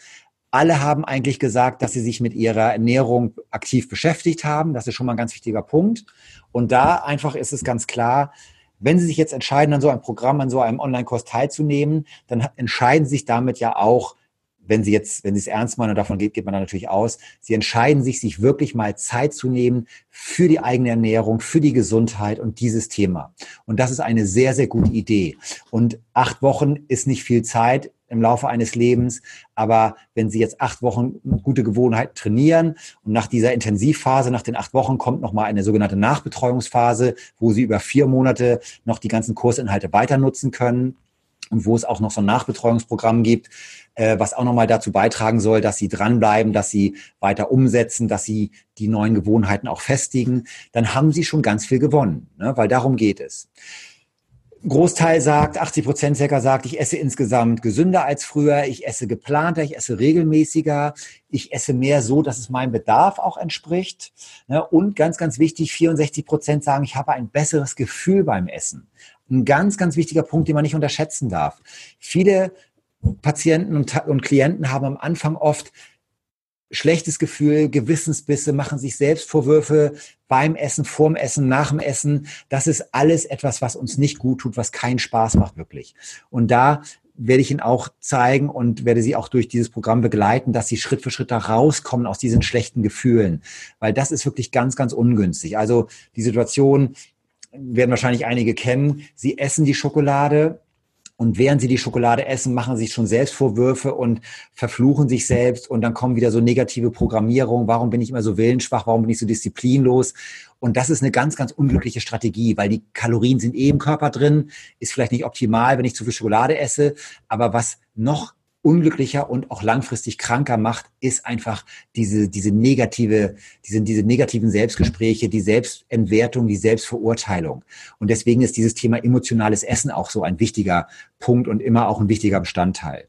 Alle haben eigentlich gesagt, dass sie sich mit ihrer Ernährung aktiv beschäftigt haben. Das ist schon mal ein ganz wichtiger Punkt. Und da einfach ist es ganz klar, wenn Sie sich jetzt entscheiden, an so einem Programm, an so einem Online-Kurs teilzunehmen, dann entscheiden Sie sich damit ja auch, wenn Sie jetzt, wenn Sie es ernst meinen, und davon geht, geht man dann natürlich aus, Sie entscheiden sich, sich wirklich mal Zeit zu nehmen für die eigene Ernährung, für die Gesundheit und dieses Thema. Und das ist eine sehr, sehr gute Idee. Und acht Wochen ist nicht viel Zeit im Laufe eines Lebens. Aber wenn Sie jetzt acht Wochen gute Gewohnheit trainieren und nach dieser Intensivphase, nach den acht Wochen kommt nochmal eine sogenannte Nachbetreuungsphase, wo Sie über vier Monate noch die ganzen Kursinhalte weiter nutzen können und wo es auch noch so ein Nachbetreuungsprogramm gibt, äh, was auch nochmal dazu beitragen soll, dass sie dranbleiben, dass sie weiter umsetzen, dass sie die neuen Gewohnheiten auch festigen, dann haben sie schon ganz viel gewonnen, ne? weil darum geht es. Großteil sagt, 80 Prozent circa sagt, ich esse insgesamt gesünder als früher, ich esse geplanter, ich esse regelmäßiger, ich esse mehr so, dass es meinem Bedarf auch entspricht. Ne? Und ganz, ganz wichtig, 64 Prozent sagen, ich habe ein besseres Gefühl beim Essen. Ein ganz, ganz wichtiger Punkt, den man nicht unterschätzen darf. Viele Patienten und, Klienten haben am Anfang oft schlechtes Gefühl, Gewissensbisse, machen sich selbst Vorwürfe beim Essen, vorm Essen, nach dem Essen. Das ist alles etwas, was uns nicht gut tut, was keinen Spaß macht wirklich. Und da werde ich Ihnen auch zeigen und werde Sie auch durch dieses Programm begleiten, dass Sie Schritt für Schritt da rauskommen aus diesen schlechten Gefühlen, weil das ist wirklich ganz, ganz ungünstig. Also die Situation werden wahrscheinlich einige kennen. Sie essen die Schokolade, und während sie die Schokolade essen, machen sie sich schon Selbstvorwürfe und verfluchen sich selbst. Und dann kommen wieder so negative Programmierungen. Warum bin ich immer so willensschwach? Warum bin ich so disziplinlos? Und das ist eine ganz, ganz unglückliche Strategie, weil die Kalorien sind eh im Körper drin. Ist vielleicht nicht optimal, wenn ich zu viel Schokolade esse. Aber was noch unglücklicher und auch langfristig kranker macht, ist einfach diese, diese negative, diese, diese negativen Selbstgespräche, die Selbstentwertung, die Selbstverurteilung. Und deswegen ist dieses Thema emotionales Essen auch so ein wichtiger Punkt und immer auch ein wichtiger Bestandteil.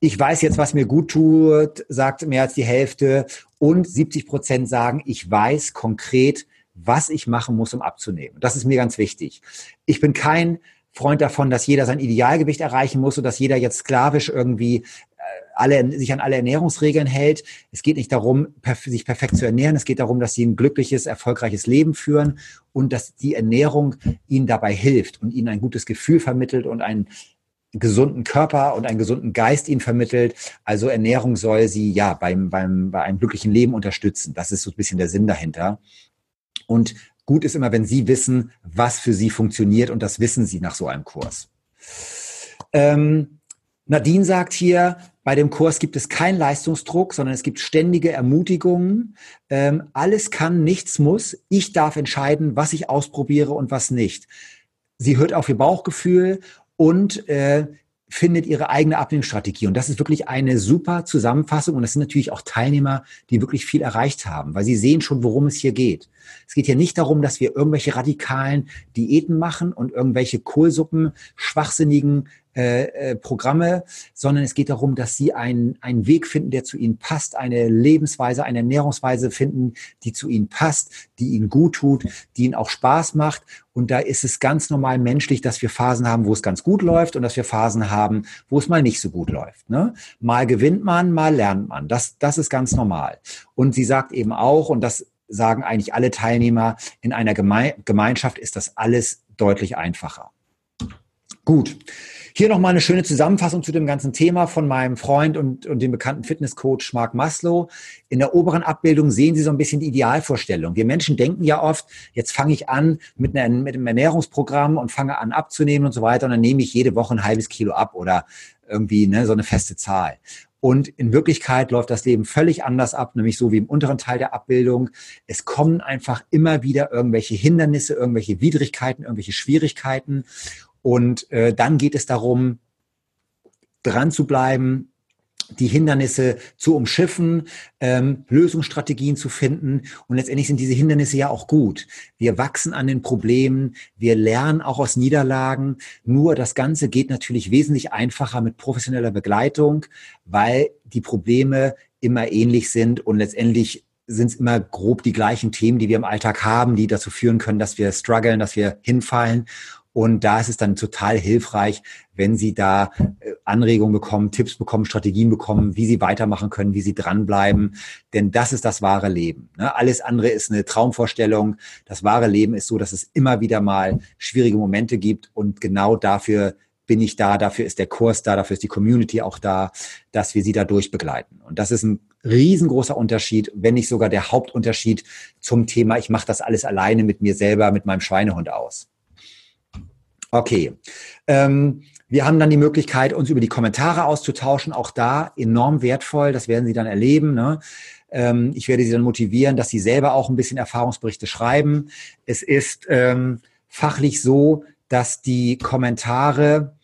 Ich weiß jetzt, was mir gut tut, sagt mehr als die Hälfte. Und 70 Prozent sagen, ich weiß konkret, was ich machen muss, um abzunehmen. Das ist mir ganz wichtig. Ich bin kein Freund davon, dass jeder sein Idealgewicht erreichen muss und dass jeder jetzt sklavisch irgendwie äh, alle, sich an alle Ernährungsregeln hält. Es geht nicht darum, sich perfekt zu ernähren. Es geht darum, dass sie ein glückliches, erfolgreiches Leben führen und dass die Ernährung ihnen dabei hilft und ihnen ein gutes Gefühl vermittelt und einen gesunden Körper und einen gesunden Geist ihnen vermittelt. Also Ernährung soll sie ja beim, beim, bei einem glücklichen Leben unterstützen. Das ist so ein bisschen der Sinn dahinter. Und Gut ist immer, wenn Sie wissen, was für Sie funktioniert und das wissen Sie nach so einem Kurs. Ähm, Nadine sagt hier, bei dem Kurs gibt es keinen Leistungsdruck, sondern es gibt ständige Ermutigungen. Ähm, alles kann, nichts muss. Ich darf entscheiden, was ich ausprobiere und was nicht. Sie hört auf ihr Bauchgefühl und äh, findet ihre eigene Abnehmstrategie. Und das ist wirklich eine super Zusammenfassung. Und das sind natürlich auch Teilnehmer, die wirklich viel erreicht haben, weil sie sehen schon, worum es hier geht. Es geht hier nicht darum, dass wir irgendwelche radikalen Diäten machen und irgendwelche Kohlsuppen, schwachsinnigen äh, äh, Programme, sondern es geht darum, dass sie einen, einen Weg finden, der zu ihnen passt, eine Lebensweise, eine Ernährungsweise finden, die zu ihnen passt, die ihnen gut tut, die ihnen auch Spaß macht. Und da ist es ganz normal menschlich, dass wir Phasen haben, wo es ganz gut läuft und dass wir Phasen haben, wo es mal nicht so gut läuft. Ne? Mal gewinnt man, mal lernt man. Das, das ist ganz normal. Und sie sagt eben auch, und das sagen eigentlich alle Teilnehmer, in einer Geme Gemeinschaft ist das alles deutlich einfacher. Gut. Hier nochmal eine schöne Zusammenfassung zu dem ganzen Thema von meinem Freund und, und dem bekannten Fitnesscoach Mark Maslow. In der oberen Abbildung sehen Sie so ein bisschen die Idealvorstellung. Wir Menschen denken ja oft, jetzt fange ich an mit, einer, mit einem Ernährungsprogramm und fange an abzunehmen und so weiter und dann nehme ich jede Woche ein halbes Kilo ab oder irgendwie ne, so eine feste Zahl. Und in Wirklichkeit läuft das Leben völlig anders ab, nämlich so wie im unteren Teil der Abbildung. Es kommen einfach immer wieder irgendwelche Hindernisse, irgendwelche Widrigkeiten, irgendwelche Schwierigkeiten. Und äh, dann geht es darum, dran zu bleiben, die Hindernisse zu umschiffen, ähm, Lösungsstrategien zu finden. Und letztendlich sind diese Hindernisse ja auch gut. Wir wachsen an den Problemen, wir lernen auch aus Niederlagen. Nur das Ganze geht natürlich wesentlich einfacher mit professioneller Begleitung, weil die Probleme immer ähnlich sind und letztendlich sind es immer grob die gleichen Themen, die wir im Alltag haben, die dazu führen können, dass wir strugglen, dass wir hinfallen. Und da ist es dann total hilfreich, wenn Sie da äh, Anregungen bekommen, Tipps bekommen, Strategien bekommen, wie Sie weitermachen können, wie Sie dranbleiben. Denn das ist das wahre Leben. Ne? Alles andere ist eine Traumvorstellung. Das wahre Leben ist so, dass es immer wieder mal schwierige Momente gibt und genau dafür bin ich da, dafür ist der Kurs da, dafür ist die Community auch da, dass wir sie dadurch begleiten. Und das ist ein riesengroßer Unterschied, wenn nicht sogar der Hauptunterschied zum Thema, ich mache das alles alleine mit mir selber, mit meinem Schweinehund aus. Okay. Ähm, wir haben dann die Möglichkeit, uns über die Kommentare auszutauschen. Auch da enorm wertvoll. Das werden Sie dann erleben. Ne? Ähm, ich werde Sie dann motivieren, dass Sie selber auch ein bisschen Erfahrungsberichte schreiben. Es ist ähm, fachlich so, dass die Kommentare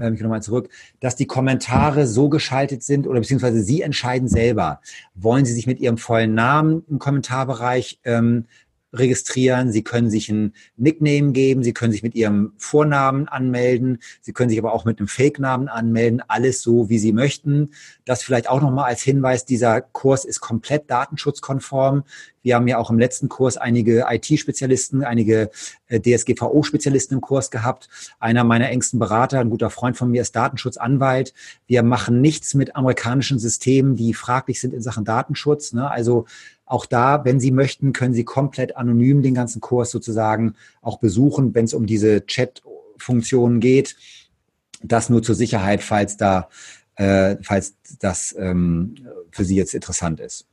ähm, ich gehe nochmal zurück, dass die Kommentare so geschaltet sind oder beziehungsweise Sie entscheiden selber. Wollen Sie sich mit Ihrem vollen Namen im Kommentarbereich ähm, registrieren, Sie können sich ein Nickname geben, Sie können sich mit Ihrem Vornamen anmelden, Sie können sich aber auch mit einem Fake-Namen anmelden, alles so, wie Sie möchten. Das vielleicht auch nochmal als Hinweis, dieser Kurs ist komplett datenschutzkonform. Wir haben ja auch im letzten Kurs einige IT-Spezialisten, einige äh, DSGVO-Spezialisten im Kurs gehabt. Einer meiner engsten Berater, ein guter Freund von mir, ist Datenschutzanwalt. Wir machen nichts mit amerikanischen Systemen, die fraglich sind in Sachen Datenschutz. Ne? Also auch da, wenn Sie möchten, können Sie komplett anonym den ganzen Kurs sozusagen auch besuchen, wenn es um diese Chat-Funktionen geht. Das nur zur Sicherheit, falls da, äh, falls das ähm, für Sie jetzt interessant ist.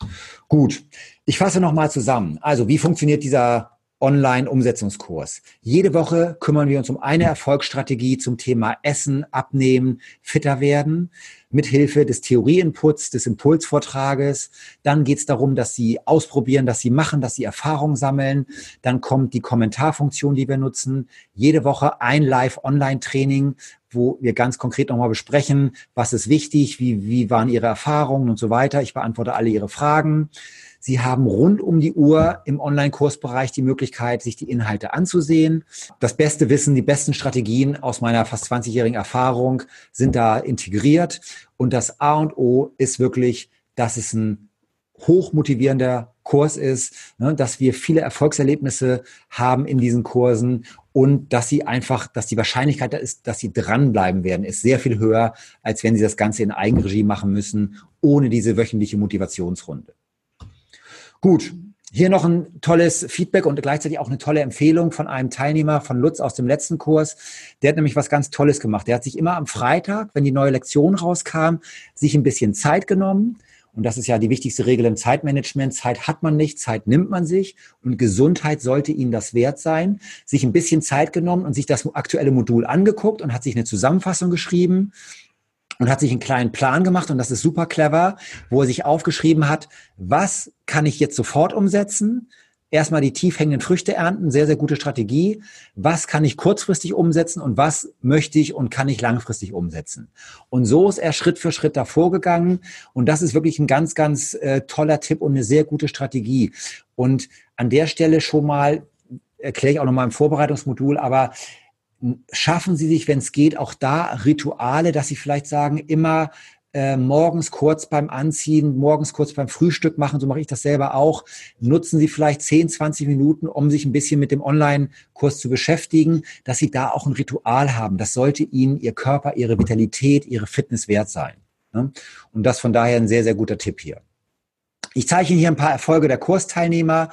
Gut, ich fasse nochmal zusammen. Also, wie funktioniert dieser Online-Umsetzungskurs. Jede Woche kümmern wir uns um eine Erfolgsstrategie zum Thema Essen, Abnehmen, fitter werden mit Hilfe des Theorieinputs, des Impulsvortrages. Dann geht es darum, dass Sie ausprobieren, dass Sie machen, dass Sie Erfahrung sammeln. Dann kommt die Kommentarfunktion, die wir nutzen. Jede Woche ein Live-Online-Training, wo wir ganz konkret nochmal besprechen, was ist wichtig, wie, wie waren Ihre Erfahrungen und so weiter. Ich beantworte alle Ihre Fragen. Sie haben rund um die Uhr im Online-Kursbereich die Möglichkeit, sich die Inhalte anzusehen. Das beste Wissen, die besten Strategien aus meiner fast 20-jährigen Erfahrung sind da integriert. Und das A und O ist wirklich, dass es ein hochmotivierender Kurs ist, ne, dass wir viele Erfolgserlebnisse haben in diesen Kursen und dass sie einfach, dass die Wahrscheinlichkeit da ist, dass sie dranbleiben werden, ist sehr viel höher, als wenn sie das Ganze in Eigenregie machen müssen, ohne diese wöchentliche Motivationsrunde. Gut, hier noch ein tolles Feedback und gleichzeitig auch eine tolle Empfehlung von einem Teilnehmer von Lutz aus dem letzten Kurs. Der hat nämlich was ganz Tolles gemacht. Der hat sich immer am Freitag, wenn die neue Lektion rauskam, sich ein bisschen Zeit genommen. Und das ist ja die wichtigste Regel im Zeitmanagement. Zeit hat man nicht, Zeit nimmt man sich. Und Gesundheit sollte Ihnen das wert sein. Sich ein bisschen Zeit genommen und sich das aktuelle Modul angeguckt und hat sich eine Zusammenfassung geschrieben und hat sich einen kleinen Plan gemacht und das ist super clever, wo er sich aufgeschrieben hat, was kann ich jetzt sofort umsetzen? Erstmal die tief hängenden Früchte ernten, sehr, sehr gute Strategie. Was kann ich kurzfristig umsetzen und was möchte ich und kann ich langfristig umsetzen? Und so ist er Schritt für Schritt davor gegangen. Und das ist wirklich ein ganz, ganz äh, toller Tipp und eine sehr gute Strategie. Und an der Stelle schon mal, erkläre ich auch nochmal im Vorbereitungsmodul, aber schaffen Sie sich, wenn es geht, auch da Rituale, dass Sie vielleicht sagen, immer äh, morgens kurz beim Anziehen, morgens kurz beim Frühstück machen, so mache ich das selber auch. Nutzen Sie vielleicht 10, 20 Minuten, um sich ein bisschen mit dem Online-Kurs zu beschäftigen, dass Sie da auch ein Ritual haben. Das sollte Ihnen Ihr Körper, Ihre Vitalität, Ihre Fitness wert sein. Ne? Und das von daher ein sehr, sehr guter Tipp hier. Ich zeige Ihnen hier ein paar Erfolge der Kursteilnehmer.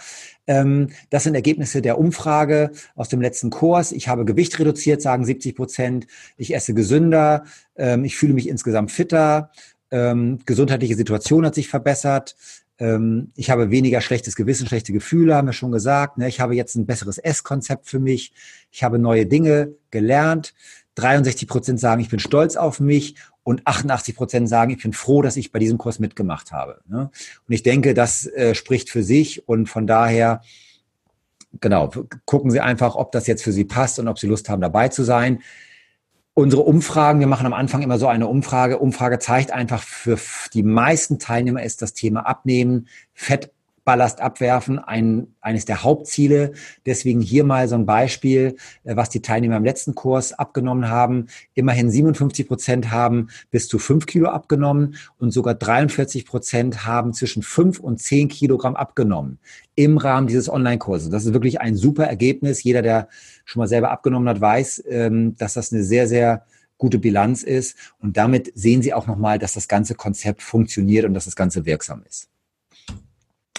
Ähm, das sind Ergebnisse der Umfrage aus dem letzten Kurs. Ich habe Gewicht reduziert, sagen 70 Prozent. Ich esse gesünder. Ähm, ich fühle mich insgesamt fitter. Ähm, gesundheitliche Situation hat sich verbessert. Ich habe weniger schlechtes Gewissen, schlechte Gefühle, haben wir schon gesagt. Ne? Ich habe jetzt ein besseres Esskonzept für mich. Ich habe neue Dinge gelernt. 63 Prozent sagen, ich bin stolz auf mich und 88 Prozent sagen, ich bin froh, dass ich bei diesem Kurs mitgemacht habe. Ne? Und ich denke, das äh, spricht für sich und von daher, genau, gucken Sie einfach, ob das jetzt für Sie passt und ob Sie Lust haben, dabei zu sein. Unsere Umfragen, wir machen am Anfang immer so eine Umfrage. Umfrage zeigt einfach, für die meisten Teilnehmer ist das Thema Abnehmen, Fett Ballast abwerfen, ein, eines der Hauptziele. Deswegen hier mal so ein Beispiel, äh, was die Teilnehmer im letzten Kurs abgenommen haben. Immerhin 57 Prozent haben bis zu fünf Kilo abgenommen und sogar 43 Prozent haben zwischen fünf und zehn Kilogramm abgenommen im Rahmen dieses Online-Kurses. Das ist wirklich ein super Ergebnis. Jeder, der schon mal selber abgenommen hat, weiß, ähm, dass das eine sehr, sehr gute Bilanz ist. Und damit sehen Sie auch nochmal, dass das ganze Konzept funktioniert und dass das Ganze wirksam ist.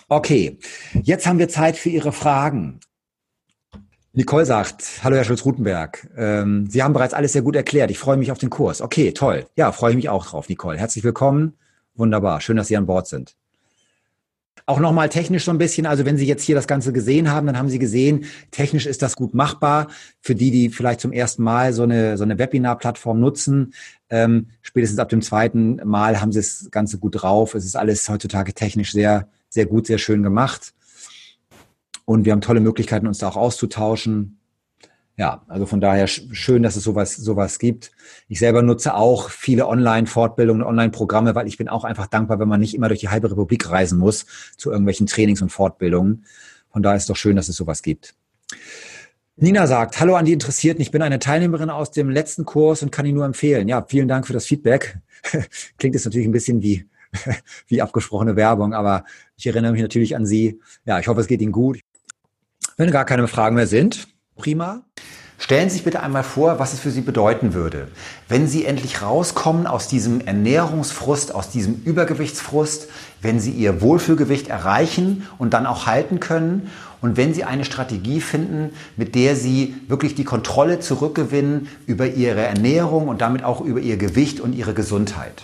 Okay, jetzt haben wir Zeit für Ihre Fragen. Nicole sagt, hallo Herr Schulz-Rutenberg, ähm, Sie haben bereits alles sehr gut erklärt. Ich freue mich auf den Kurs. Okay, toll. Ja, freue ich mich auch drauf, Nicole. Herzlich willkommen. Wunderbar. Schön, dass Sie an Bord sind. Auch nochmal technisch so ein bisschen, also wenn Sie jetzt hier das Ganze gesehen haben, dann haben Sie gesehen, technisch ist das gut machbar. Für die, die vielleicht zum ersten Mal so eine, so eine Webinar-Plattform nutzen, ähm, spätestens ab dem zweiten Mal haben Sie das Ganze gut drauf. Es ist alles heutzutage technisch sehr, sehr gut, sehr schön gemacht. Und wir haben tolle Möglichkeiten, uns da auch auszutauschen ja, also von daher schön, dass es sowas, sowas gibt. Ich selber nutze auch viele Online-Fortbildungen, Online-Programme, weil ich bin auch einfach dankbar, wenn man nicht immer durch die halbe Republik reisen muss zu irgendwelchen Trainings und Fortbildungen. Von daher ist es doch schön, dass es sowas gibt. Nina sagt, hallo an die Interessierten, ich bin eine Teilnehmerin aus dem letzten Kurs und kann Ihnen nur empfehlen. Ja, vielen Dank für das Feedback. Klingt jetzt natürlich ein bisschen wie, wie abgesprochene Werbung, aber ich erinnere mich natürlich an Sie. Ja, ich hoffe, es geht Ihnen gut. Wenn gar keine Fragen mehr sind, prima. Stellen Sie sich bitte einmal vor, was es für Sie bedeuten würde, wenn Sie endlich rauskommen aus diesem Ernährungsfrust, aus diesem Übergewichtsfrust, wenn Sie Ihr Wohlfühlgewicht erreichen und dann auch halten können und wenn Sie eine Strategie finden, mit der Sie wirklich die Kontrolle zurückgewinnen über Ihre Ernährung und damit auch über Ihr Gewicht und Ihre Gesundheit.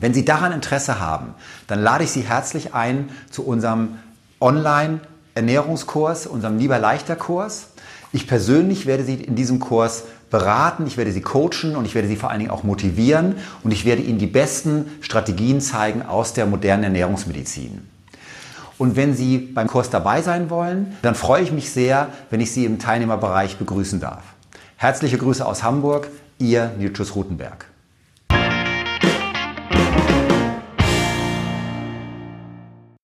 Wenn Sie daran Interesse haben, dann lade ich Sie herzlich ein zu unserem Online-Ernährungskurs, unserem Lieber leichter Kurs. Ich persönlich werde Sie in diesem Kurs beraten, ich werde Sie coachen und ich werde Sie vor allen Dingen auch motivieren und ich werde Ihnen die besten Strategien zeigen aus der modernen Ernährungsmedizin. Und wenn Sie beim Kurs dabei sein wollen, dann freue ich mich sehr, wenn ich Sie im Teilnehmerbereich begrüßen darf. Herzliche Grüße aus Hamburg, Ihr Nilchus Rutenberg.